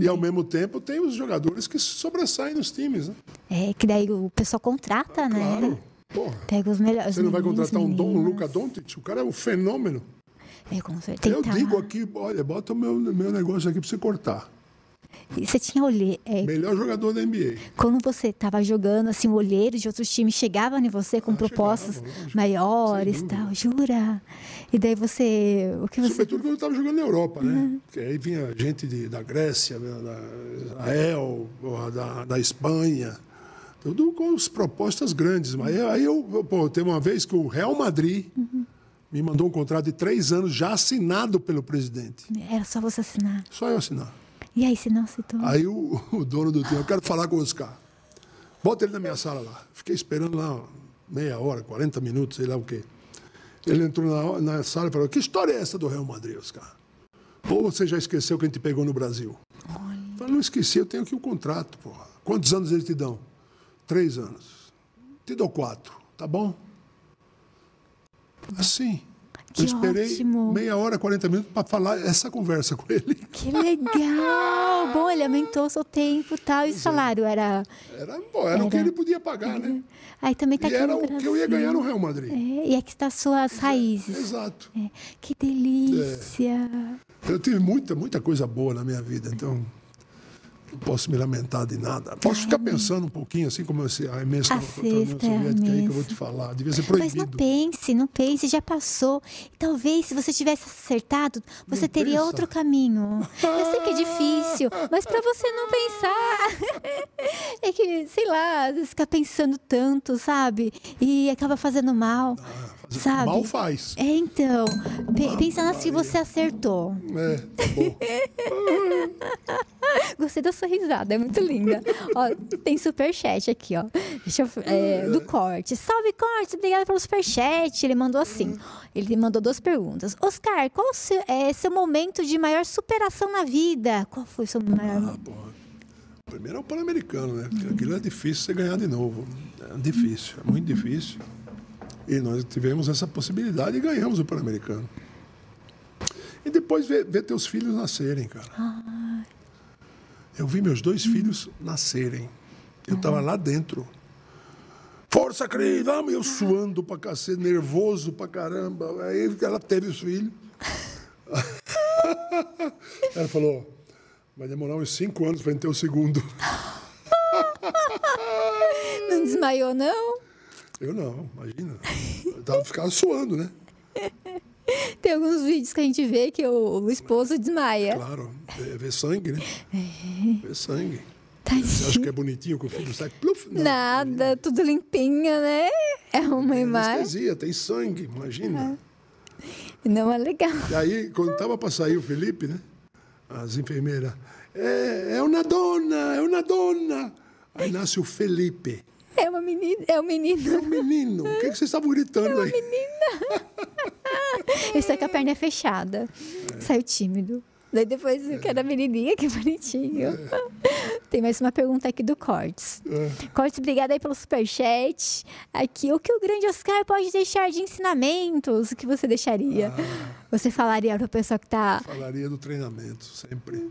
E ao mesmo tempo tem os jogadores que sobressaem nos times, né? É, que daí o pessoal contrata, né? Claro. Porra. Pega os melhores. Você não vai meninos, contratar um, Dom, um. Luca Doncic? O cara é um fenômeno. É. Eu digo aqui, olha, bota o meu, meu negócio aqui pra você cortar. E Você tinha olhe... é, Melhor jogador da NBA. quando você estava jogando, assim, o olheiro de outros times chegava em você com propostas chegava, maiores tal, jura? E daí você. O que você. Sobretudo quando eu estava jogando na Europa, né? Porque aí vinha gente de, da Grécia, da Israel, da, da Espanha, tudo com as propostas grandes. Mas aí eu, pô, teve uma vez que o Real Madrid me mandou um contrato de três anos já assinado pelo presidente. Era só você assinar. Só eu assinar. E aí, você não aceitou? Aí o, o dono do time, eu quero falar com o Oscar. Bota ele na minha sala lá. Fiquei esperando lá meia hora, 40 minutos, sei lá o quê. Ele entrou na, na sala e falou: Que história é essa do Real Madrid, Oscar? Ou você já esqueceu que a gente pegou no Brasil? Eu falei, não esqueci, eu tenho aqui o contrato, porra. Quantos anos eles te dão? Três anos. Te dou quatro, tá bom? Assim. Que eu esperei ótimo. meia hora, 40 minutos para falar essa conversa com ele. Que legal! Bom, ele aumentou o seu tempo e tal. E o salário era. Era, pô, era, o que Era. ele podia pagar, né? Aí também tá E era o que eu ia ganhar no Real Madrid. É, e aqui está suas raízes. Exato. É, Que delícia! Eu tive muita, muita coisa boa na minha vida, então não posso me lamentar de nada. Posso ficar pensando um pouquinho, assim como esse, a remessa A contra a União é Soviética aí que eu vou te falar. Devia ser Mas não proibido. pense, não pense, já passou. E talvez se você tivesse acertado, você Não teria pensa. outro caminho. Eu sei que é difícil, mas para você não pensar, é que, sei lá, vezes fica pensando tanto, sabe? E acaba fazendo mal, Fazer- sabe? Mal faz. É, então, pe pensa nas que você acertou. É, tá bom. Gostei da sua risada, é muito linda. ó, tem superchat aqui, ó. Deixa eu, é, do Corte. Salve, Corte, obrigada pelo superchat. Ele mandou assim. Ele mandou duas perguntas. Oscar, qual o seu, é seu momento de maior superação na vida? Qual foi o seu maior... Ah, porra. Primeiro é o Pan-Americano, né? Aquilo é difícil você ganhar de novo. É difícil, é muito difícil. E nós tivemos essa possibilidade e ganhamos o Pan-Americano. E depois ver, ver teus filhos nascerem, cara. Eu vi meus dois filhos nascerem. Eu estava lá dentro. Força, Cris, vamos! Eu suando pra cacete, nervoso pra caramba. Aí ela teve os filhos. Ela falou: vai demorar uns cinco anos para gente ter o segundo. Não desmaiou, não? Eu não, imagina. Eu tava ficando suando, né? Tem alguns vídeos que a gente vê que o, o esposo desmaia. Claro, é ver sangue, né? Ver sangue. Tadinho. Você acha que é bonitinho que o filho sai? Pluf, não. Nada, tudo limpinho, né? É uma Tem imagem. anestesia, tem sangue, imagina. Não é legal. E aí, quando tava para sair o Felipe, né? As enfermeiras, é, é uma dona, é uma dona. Aí nasce o Felipe. É uma menina, é um É menino. um menino. O que, que vocês estavam gritando aí? Esse é com a perna fechada. Saiu tímido. Daí depois que era menininha, que bonitinho. Tem mais uma pergunta aqui do Cortes. Cortes, obrigada aí pelo superchat. Aqui, o que o grande Oscar pode deixar de ensinamentos? O que você deixaria? Você falaria para o pessoal que tá. Falaria do treinamento, sempre.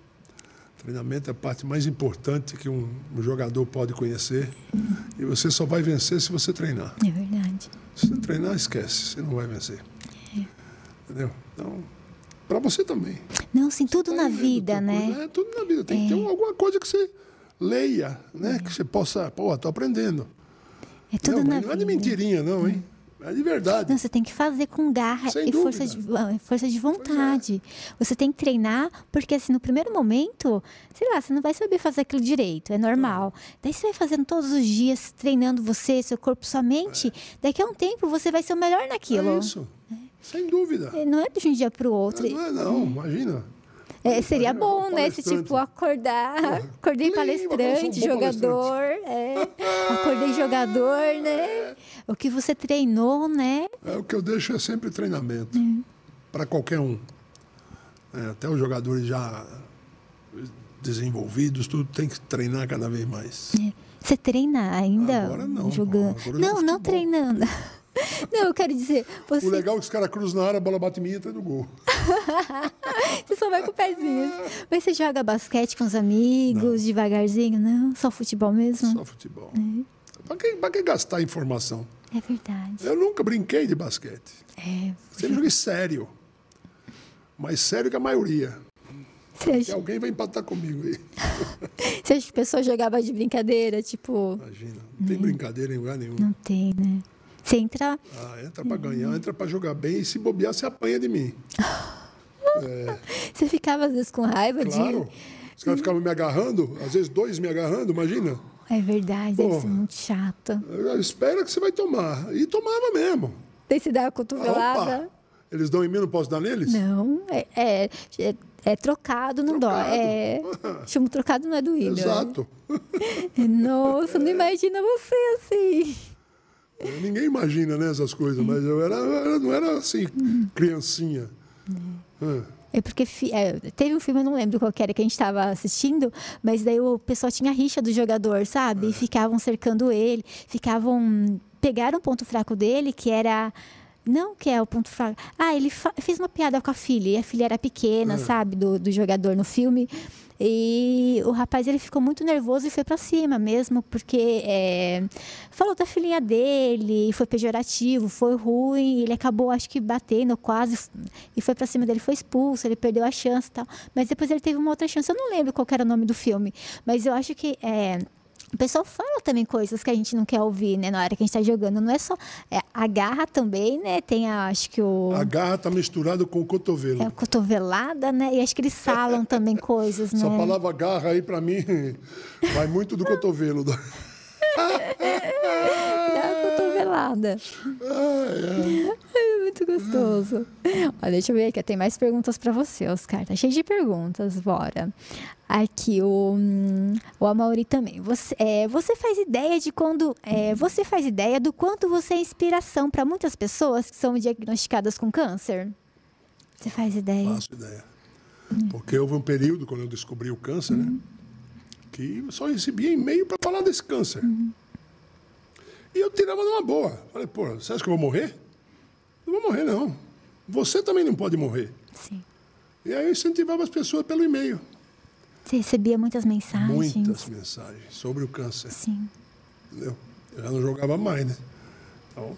Treinamento é a parte mais importante que um, um jogador pode conhecer. E você só vai vencer se você treinar. É verdade. Se não treinar, esquece, você não vai vencer. Entendeu? Então, para você também. Não, sim, tudo Tá na vida, né? É, tudo na vida. Tem que ter alguma coisa que você leia, né? Que você possa, pô, tô aprendendo. É tudo não, na mas não é de vida. mentirinha, não, hein? É de verdade. Não, você tem que fazer com garra Sem e força de, ah, força de vontade. Você tem que treinar, porque assim, no primeiro momento, sei lá, você não vai saber fazer aquilo direito, é normal. Daí você vai fazendo todos os dias, treinando você, seu corpo, sua mente. Daqui a um tempo você vai ser o melhor naquilo. É isso. Sem dúvida. É, Não é de um dia para o outro. Não é, não, imagina. É, seria bom, né? Se tipo, acordar. Acordei palestrante, jogador. É. Acordei jogador, né? O que você treinou, né? É, o que eu deixo é sempre treinamento. Hum. Para qualquer um. É, até os jogadores já desenvolvidos, tudo tem que treinar cada vez mais. Você treina ainda Agora não, jogando? agora eu não, não treinando. Não, eu quero dizer, você, O legal é que os caras cruzam na área, a bola bate em mim e entra no gol. você só vai com o pezinho. Mas você joga basquete com os amigos, devagarzinho? Não, só futebol mesmo? Só futebol. Para que, pra que gastar informação? É verdade. Eu nunca brinquei de basquete. É, Sempre joguei sério. mais sério que a maioria. Acha, alguém vai empatar comigo aí. você acha que a pessoa jogava de brincadeira? Tipo, Imagina. Não tem brincadeira em lugar nenhum. não tem, né? Você entra. Ah, entra pra ganhar, entra pra jogar bem e se bobear, você apanha de mim. Você ficava às vezes com raiva Claro. de. Os caras ficavam me agarrando, às vezes dois me agarrando, imagina. É verdade, deve ser Porra. muito chato. Espera que você vai tomar. E tomava mesmo. Daí você dá a cotovelada. Opa! Eles dão em mim, não posso dar neles? Não, é, é, é, é trocado, não Trocado. dói. É, chamo trocado não é doído. Exato. É. Nossa, não imagina você assim. Ninguém imagina né, essas coisas, mas eu era, eu não era assim, criancinha. Ah, É porque fi- é, teve um filme, eu não lembro qual que era que a gente estava assistindo, mas daí o pessoal tinha rixa do jogador, sabe? É. E ficavam cercando ele, ficavam. Pegaram o ponto fraco dele, que era. Não que é o ponto fraco. Ah, ele fez uma piada com a filha, e a filha era É. pequena, sabe, do, do jogador no filme. E o rapaz ele ficou muito nervoso e foi pra cima mesmo, porque é, falou da filhinha dele, foi pejorativo, foi ruim, ele acabou, acho que, batendo quase, e foi pra cima dele, foi expulso, ele perdeu a chance tal. Mas depois ele teve uma outra chance, eu não lembro qual era o nome do filme, mas eu acho que. é, o pessoal fala também coisas que a gente não quer ouvir, né, na hora que a gente tá jogando. Não é só. é, a garra também, né? Tem, a, acho que o. A garra tá misturada com o cotovelo. É cotovelada, né? E acho que eles falam também coisas, né? Essa palavra garra aí, pra mim, vai muito do cotovelo. Dá a cotovelada. É muito gostoso. Deixa eu ver aqui, tem mais perguntas pra você, Oscar. Tá cheio de perguntas, bora. Aqui, o, hum, o Amauri também. Você, é, você faz ideia de quando. é, você faz ideia do quanto você é inspiração pra muitas pessoas que são diagnosticadas com câncer? Você faz ideia? Faço ideia. Porque houve um período, quando eu descobri o câncer, né? Que eu só recebia e-mail para falar desse câncer. E eu tirava numa boa. Falei, pô, você acha que eu vou morrer? Não vou morrer, não. Você também não pode morrer. Sim. E aí eu incentivava as pessoas pelo e-mail. Você recebia muitas mensagens? Muitas mensagens sobre o câncer. Sim. Entendeu? Eu já não jogava mais, né? Então,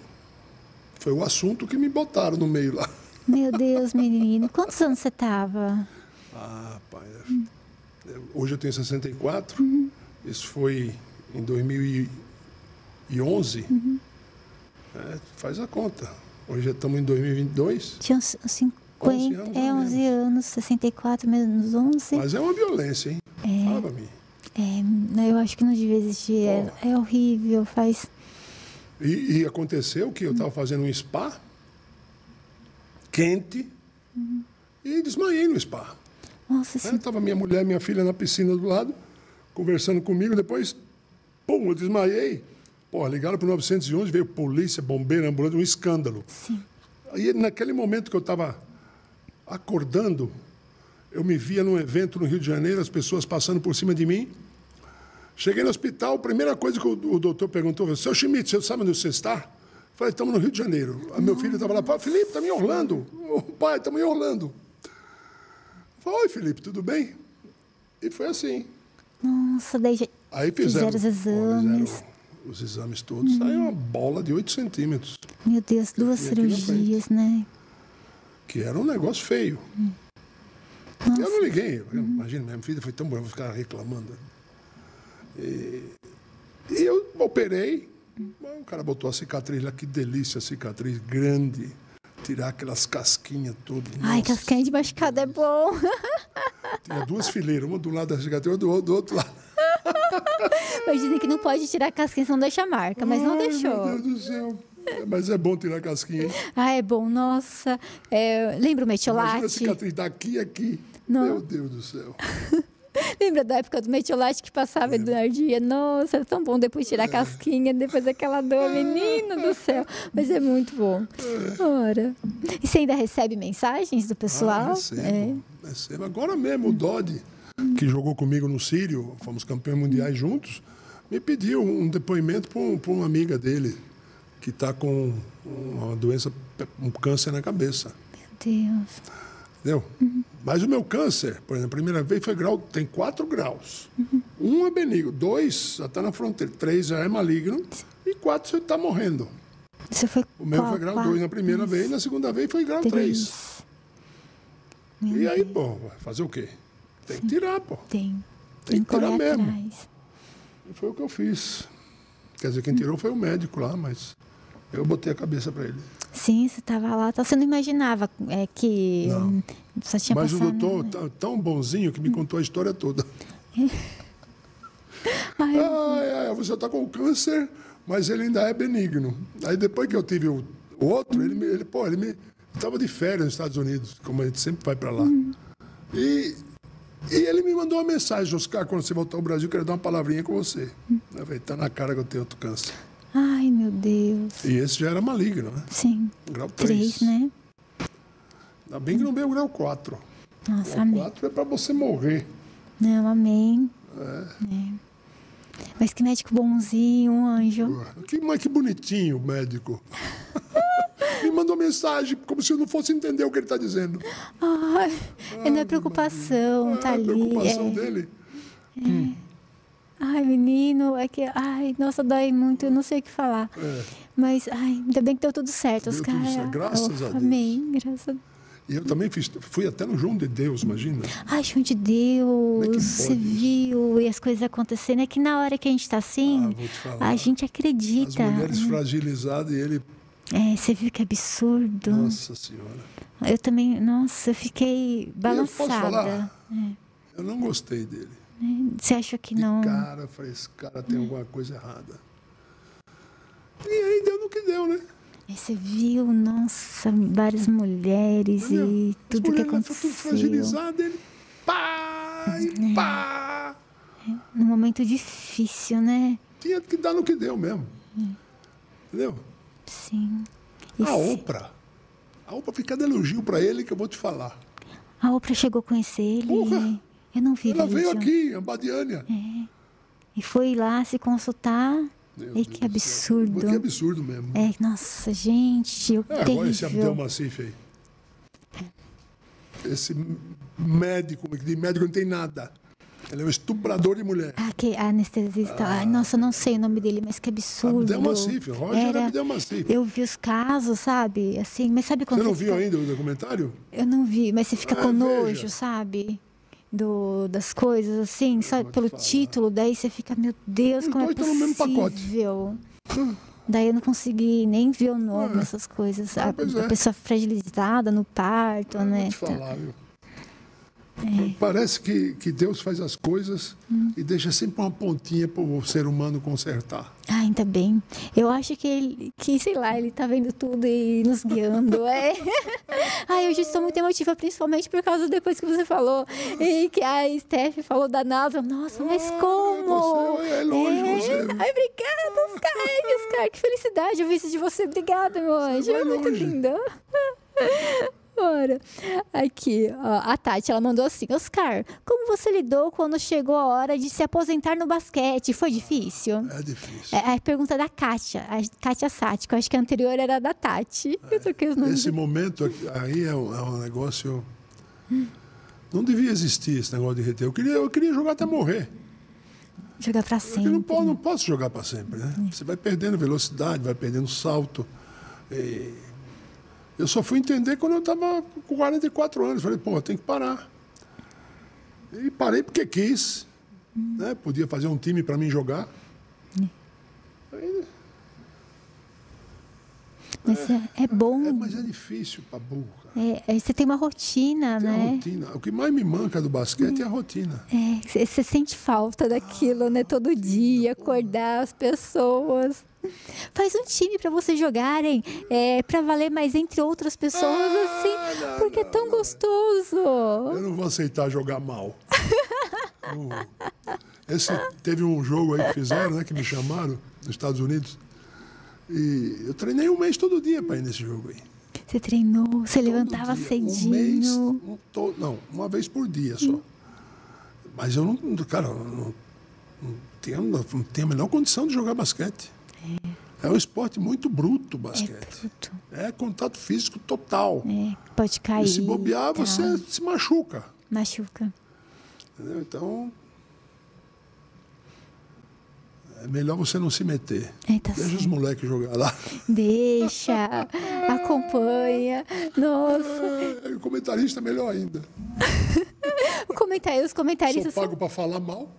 foi o assunto que me botaram no meio lá. Meu Deus, menino. Quantos anos você tava? Ah, pai. é- Hoje eu tenho 64. Uhum. Isso foi em 2011. Uhum. É, faz a conta. Hoje já estamos em 2022. Tinha uns 50, 11 anos, é, não 11 lembro. anos, 64 menos 11. Mas é uma violência, hein? Fala pra mim. É, eu acho que não devia existir. É, é horrível, faz. E, e aconteceu que eu estava fazendo um spa quente e desmaiei no spa. Nossa, assim, Estava minha mulher e minha filha na piscina do lado, conversando comigo. Depois, pum, eu desmaiei. Pô, ligaram para o 911, veio polícia, bombeiro, ambulância, um escândalo. sim. Aí, naquele momento que eu estava acordando, eu me via num evento no Rio de Janeiro, as pessoas passando por cima de mim. Cheguei no hospital, a primeira coisa que o, o doutor perguntou, seu Schmidt, você sabe onde você está? Falei, estamos no Rio de Janeiro. Aí meu filho estava lá, "Pai, Felipe, estamos em Orlando. "Ô, pai, estamos em Orlando. Falei, oi, Felipe, tudo bem? E foi assim. Nossa, daí já Aí fizeram, fizeram os exames. fizeram os exames todos. Saiu uma bola de 8 centímetros, Meu Deus, duas cirurgias, né? que era um negócio feio. Nossa. Eu não liguei. Imagina, minha filha foi tão boa, eu vou ficar reclamando. E, e eu operei. O cara botou a cicatriz lá, que delícia a cicatriz grande. Tirar aquelas casquinhas todas. Ai, Nossa, casquinha de machucado é bom. Tinha duas fileiras, uma do lado da cicatriz, outra do outro lado. Mas dizem que não pode tirar a casquinha, senão deixa a marca, mas não Ai, deixou. Meu Deus do céu. É, Mas é bom tirar a casquinha. hein? Ah, é bom, nossa. É, lembra o Imagina a metiolate? cicatriz daqui e aqui. Não. Meu Deus do céu. Lembra da época do metiolate que passava do ardia? Nossa, era tão bom depois tirar a casquinha, depois aquela dor, menino do céu. Mas é muito bom. Ora. E você ainda recebe mensagens do pessoal? Ah, recebo, É. recebo. Agora mesmo o Dodge, que jogou comigo no Sírio, fomos campeões mundiais juntos, me pediu um depoimento para uma amiga dele, que está com uma doença, um câncer na cabeça. Meu Deus. Entendeu? Mas o meu câncer, por exemplo, a primeira vez foi grau, tem quatro graus. Um é benigno, dois já está na fronteira, três já é maligno e quatro você está morrendo. Você foi O meu qual? foi grau Quatro? 2 na primeira vez, na segunda vez foi grau 3. Três. E aí, vai fazer o quê? Tem que tirar, pô. Tem. Tem que tirar mesmo. atrás. E foi o que eu fiz. Quer dizer, quem tirou foi o médico lá, mas eu botei a cabeça para ele. Sim, você estava lá, tá- você não imaginava é, que Não. hum, só tinha Mas o passado. doutor, tá- tão bonzinho que me contou a história toda. Ai, Ai, ai, você está com câncer, mas ele ainda é benigno. Aí depois que eu tive o, o outro, ele, me- ele, pô, ele me estava de férias nos Estados Unidos, como a gente sempre vai para lá. E, e ele me mandou uma mensagem, Oscar, quando você voltar ao Brasil, eu quero dar uma palavrinha com você. Eu falei, tá na cara que eu tenho outro câncer. ai, meu Deus. E esse já era maligno, né? Sim. Grau 3. Três, né? Ainda bem que não veio o grau 4. Nossa, Grau amém. 4 é para você morrer. Não, amém. É. Mas que médico bonzinho, um anjo. Que, mas que bonitinho o médico. Mandou mensagem como se eu não fosse entender o que ele está dizendo. Ai, é não é preocupação, tá Ah, a ali. preocupação é. dele. Ai, menino, é que. Ai, nossa, dói muito, eu não sei o que falar. É. Mas, ai, ainda bem que deu tudo certo. Os Deu tudo caras. graças a Deus. Amém, graças a Deus. E eu também fiz, fui até no João de Deus, imagina. Ai, João de é Deus, pode você viu e as coisas acontecendo. É que na hora que a gente tá assim, Ah, a gente As acredita. mulheres fragilizadas e ele, É, você viu que absurdo. nossa senhora. Eu também, nossa, eu fiquei E eu posso balançada. falar? Eu não gostei dele. Você achou que De não? cara, falei, esse cara tem alguma coisa errada. E aí deu no que deu, né? Aí você viu, nossa, várias mulheres Entendeu? e tudo que mulheres tudo aconteceu. fragilizado, ele pá, e pá. Num momento difícil, né? Tinha que dar no que deu mesmo. Entendeu? Sim. E A Oprah. A Oprah dando elogio pra ele que eu vou te falar. a Oprah chegou a conhecer ele. Porra! Eu não vi Ela veio aqui, a Badiânia. E foi lá se consultar. Meu e Deus que absurdo. Que absurdo mesmo. É, nossa, gente, o É, agora esse Abdel terrível. Massif aí. Esse médico, de médico não tem nada. Ele é um estuprador de mulher. Ah, que anestesista. Ai, nossa, não sei o nome dele, mas que absurdo. Abdel Massif, Roger Abdel Massif. Eu vi os casos, sabe? Assim, mas sabe quando Você não viu fica- ainda o documentário? Eu não vi, mas você fica Ah, com veja. nojo, sabe? Do, das coisas, assim, te Pelo falar. título, daí você fica, meu Deus, como é estão no mesmo pacote. possível? Daí eu não consegui nem ver o nome, Ah. essas coisas. Ah, a, pois a é. pessoa fragilizada no parto, né? Vou te falar, viu? Parece que, que Deus faz as coisas e deixa sempre uma pontinha para o ser humano consertar. Ah, ainda bem. Eu acho que ele, que, sei lá, ele tá vendo tudo e nos guiando. É. Ai, hoje estou muito emotiva, principalmente por causa depois que você falou. E que a Steph falou da NASA. Nossa, mas Ah, como? você- é longe você. Ai, obrigada, Oscar. Ai, Oscar, que felicidade ouvir isso de você. Obrigada, meu anjo. vai É muito longe. linda. Ora, aqui, ó, a Tati, ela mandou assim: Oscar, como você lidou quando chegou a hora de se aposentar no basquete? Foi difícil? É difícil. É a pergunta da Kátia, a Kátia eu acho que a anterior era da Tati. Nomes. Esse momento aí é um, é um negócio. Não devia existir esse negócio de reter. Eu queria, eu queria jogar até morrer. Jogar pra Porque eu não, sempre. posso, não posso jogar para sempre, né? Você vai perdendo velocidade, vai perdendo salto. E eu só fui entender quando eu estava com 44 anos. Falei, pô, tem que parar. E parei porque quis. Né? Podia fazer um time para mim jogar. Aí, Mas é, é bom. é, mas é difícil para burro. É, é, você tem uma rotina, Tem a né? rotina. O que mais me manca do basquete é a rotina. É, você você sente falta daquilo, né? Todo dia, acordar as pessoas. Faz um time pra vocês jogarem, é, para valer mais entre outras pessoas, Ah, assim, não, porque é não, tão não. gostoso. Eu não vou aceitar jogar mal. Esse, teve um jogo aí que fizeram, né, que me chamaram, nos Estados Unidos. E eu treinei um mês todo dia para ir nesse jogo aí. Você treinou, você Todo levantava dia. cedinho. Um mês, um to- não, uma vez por dia só. Mas eu não, cara, não, não, tenho, não tenho a menor condição de jogar basquete. É um esporte muito bruto, É basquete. bruto. É, contato físico total. É, pode cair. E se bobear, tá. você se machuca. Machuca. Entendeu? Então. é melhor você não se meter. É, tá Deixa os certo. moleques jogar lá. Deixa, acompanha. Nossa, É, o comentarista é melhor ainda. o os Sou comentaristas. são- pago para falar mal.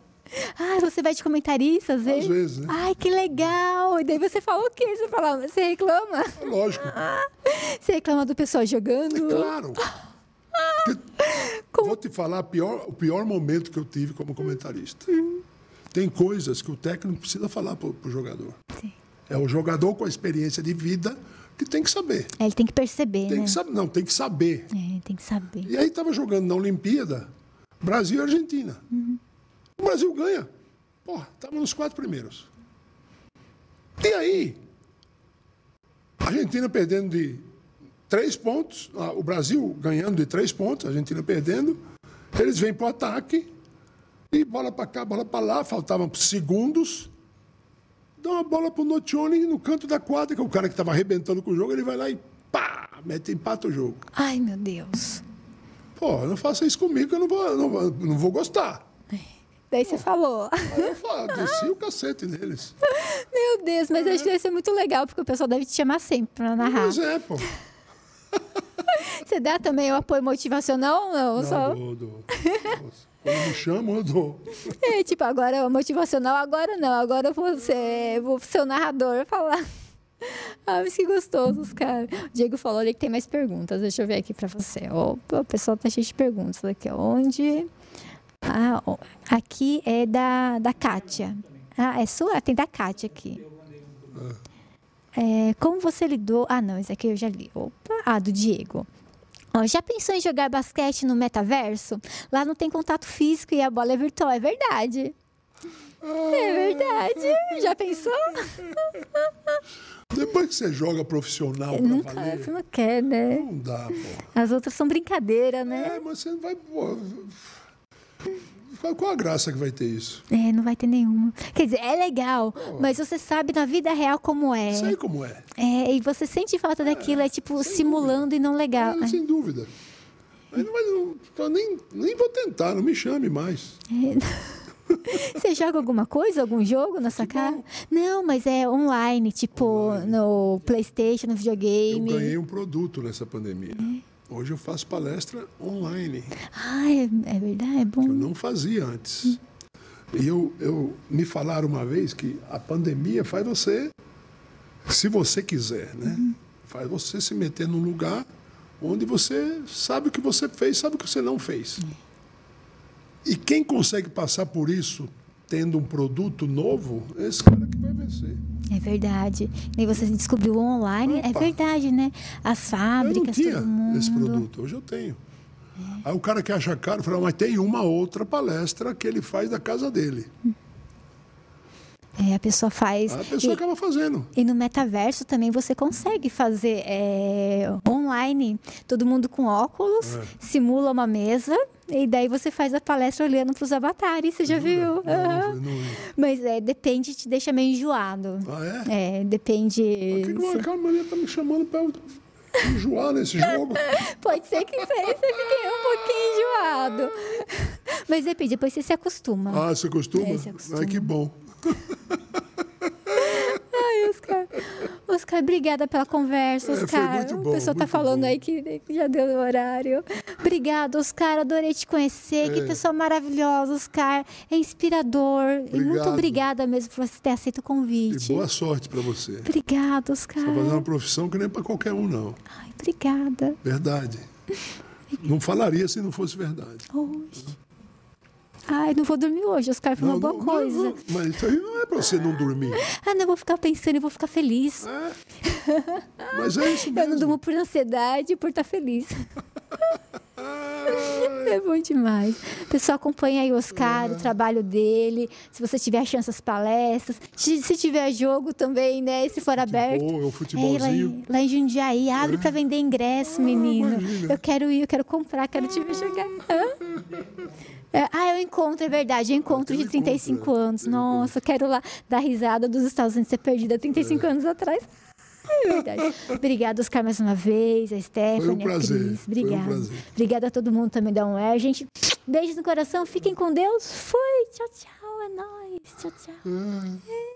Ah, você vai de comentarista às vezes? vezes, né? Ai, que legal! E daí você fala o quê? Você fala, você reclama? É lógico. Você reclama do pessoal jogando? Claro. Porque- Vou te falar pior- o pior momento que eu tive como comentarista. Tem coisas que o técnico precisa falar para o jogador. Sim. É o jogador com a experiência de vida que tem que saber. É, ele tem que perceber, Tem né? que saber. Não, tem que saber. É, tem que saber. E aí estava jogando na Olimpíada, Brasil e Argentina. O Brasil ganha. Pô, estava nos quatro primeiros. E aí, a Argentina perdendo de três pontos, ah, o Brasil ganhando de três pontos, a Argentina perdendo. Eles vêm para o ataque e bola para cá, bola para lá, faltavam segundos. Dá uma bola para o Nocioni no canto da quadra, que é o cara que estava arrebentando com o jogo, ele vai lá e pá, mete, empata o jogo. Ai, meu Deus. Pô, não faça isso comigo que eu não vou, não, vou- não vou gostar. Daí você falou. Aí eu falo, desci o cacete neles. Meu Deus, mas acho que deve ser muito legal, porque o pessoal deve te chamar sempre pra narrar. Mas é, pô. Você dá também o apoio motivacional ou não? Não, Só... dou, dou. Quando me chamam, eu dou. É, tipo, agora o motivacional, agora não. Agora eu vou ser, vou ser o narrador falar. Ah, mas que gostosos, cara. O Diego falou ali que tem mais perguntas. Deixa eu ver aqui pra você. Opa, o pessoal tá cheio de perguntas aqui. Onde? Ah, aqui é da, da Kátia. Ah, é sua? Tem da Kátia aqui. É, como você lidou... Ah, não, esse aqui eu já li. Opa, ah, do Diego. Ó, já pensou em jogar basquete no metaverso? Lá não tem contato físico e a bola é virtual. É verdade. É verdade. Já pensou? Depois que você joga profissional pra Nunca, valer, você não quer, né? não dá, pô. As outras são brincadeira, né? É, mas você vai, pô... Qual- a graça que vai ter isso? É, não vai ter nenhuma. Quer dizer, é legal, mas você sabe na vida real como é. Sei como é. É, e você sente falta daquilo, é tipo simulando e não legal. É, sem dúvida. Aí não vai, não, eu nem, nem vou tentar, não me chame mais. Você joga alguma coisa, algum jogo na sua casa? Não, mas é online, tipo no PlayStation, no Eu videogame. ganhei um produto nessa pandemia. Hoje eu faço palestra online. Ah, é, é verdade, é Eu bom. não fazia antes. E eu, eu me falaram uma vez que a pandemia faz você, se você quiser, né? Faz você se meter num lugar onde você sabe o que você fez, sabe o que você não fez. E quem consegue passar por isso tendo um produto novo, é esse cara que vai vencer. É verdade. E você descobriu online, é Opa. verdade, né? As Eu não fábricas, tinha todo mundo. esse produto, hoje eu tenho. Aí o cara que acha caro fala, mas tem uma outra palestra que ele faz da casa dele. É, a pessoa faz. A pessoa e, acaba fazendo. e no metaverso também você consegue fazer é, online. Todo mundo com óculos, É. simula uma mesa. E daí você faz a palestra olhando para os avatares, você já viu? Mas é, depende, te deixa meio enjoado. Ah, é? É, depende. Por que que mulher tá me chamando eu enjoar nesse jogo? Pode ser que você, você fique um pouquinho enjoado. Mas depende, depois você se acostuma. Ah, você costuma? É, você acostuma. Ai, que bom. Ai, Oscar. Oscar, obrigada pela conversa, É, Oscar. muito bom, o pessoal tá muito falando bom. aí que que já deu o horário. Obrigada, Oscar. Adorei te conhecer. Que É. pessoa maravilhosa, Oscar. É inspirador. E muito Obrigado. obrigada mesmo por você ter aceito o E convite. boa sorte pra você. Obrigada, Oscar. Tá fazendo uma profissão que nem pra qualquer um, não. Ai, obrigada. Verdade. Não falaria se não fosse verdade. Hoje. Ai, não vou dormir hoje, Oscar. Foi uma boa não, coisa. não, mas isso aí não é pra você não dormir. Ah, não, eu vou ficar pensando e vou ficar feliz. É. Mas é isso Eu não mesmo. durmo por ansiedade e por estar feliz. É bom demais. Pessoal, acompanha aí o Oscar, o trabalho dele. Se você tiver chance as palestras. Se, tiver jogo também, né? Se for aberto. é o É, lá, futebolzinho. em, lá em Jundiaí, abre pra vender ingresso, menino. imagina. Eu quero ir, eu quero comprar, quero te ver jogar. É, ah, eu encontro, é verdade. Eu encontro Tem de um encontro, 35 é. anos. Um Nossa, eu quero lá dar risada dos Estados Unidos ser perdida 35 anos atrás. É verdade. Obrigada, Oscar, mais uma vez. A Stephanie, prazer, a Cris. foi um Obrigada. prazer. Obrigada a todo mundo também da Um Air. Gente, beijos no coração. Fiquem com Deus. Fui. Tchau, tchau. É nóis. Tchau, tchau. Ah.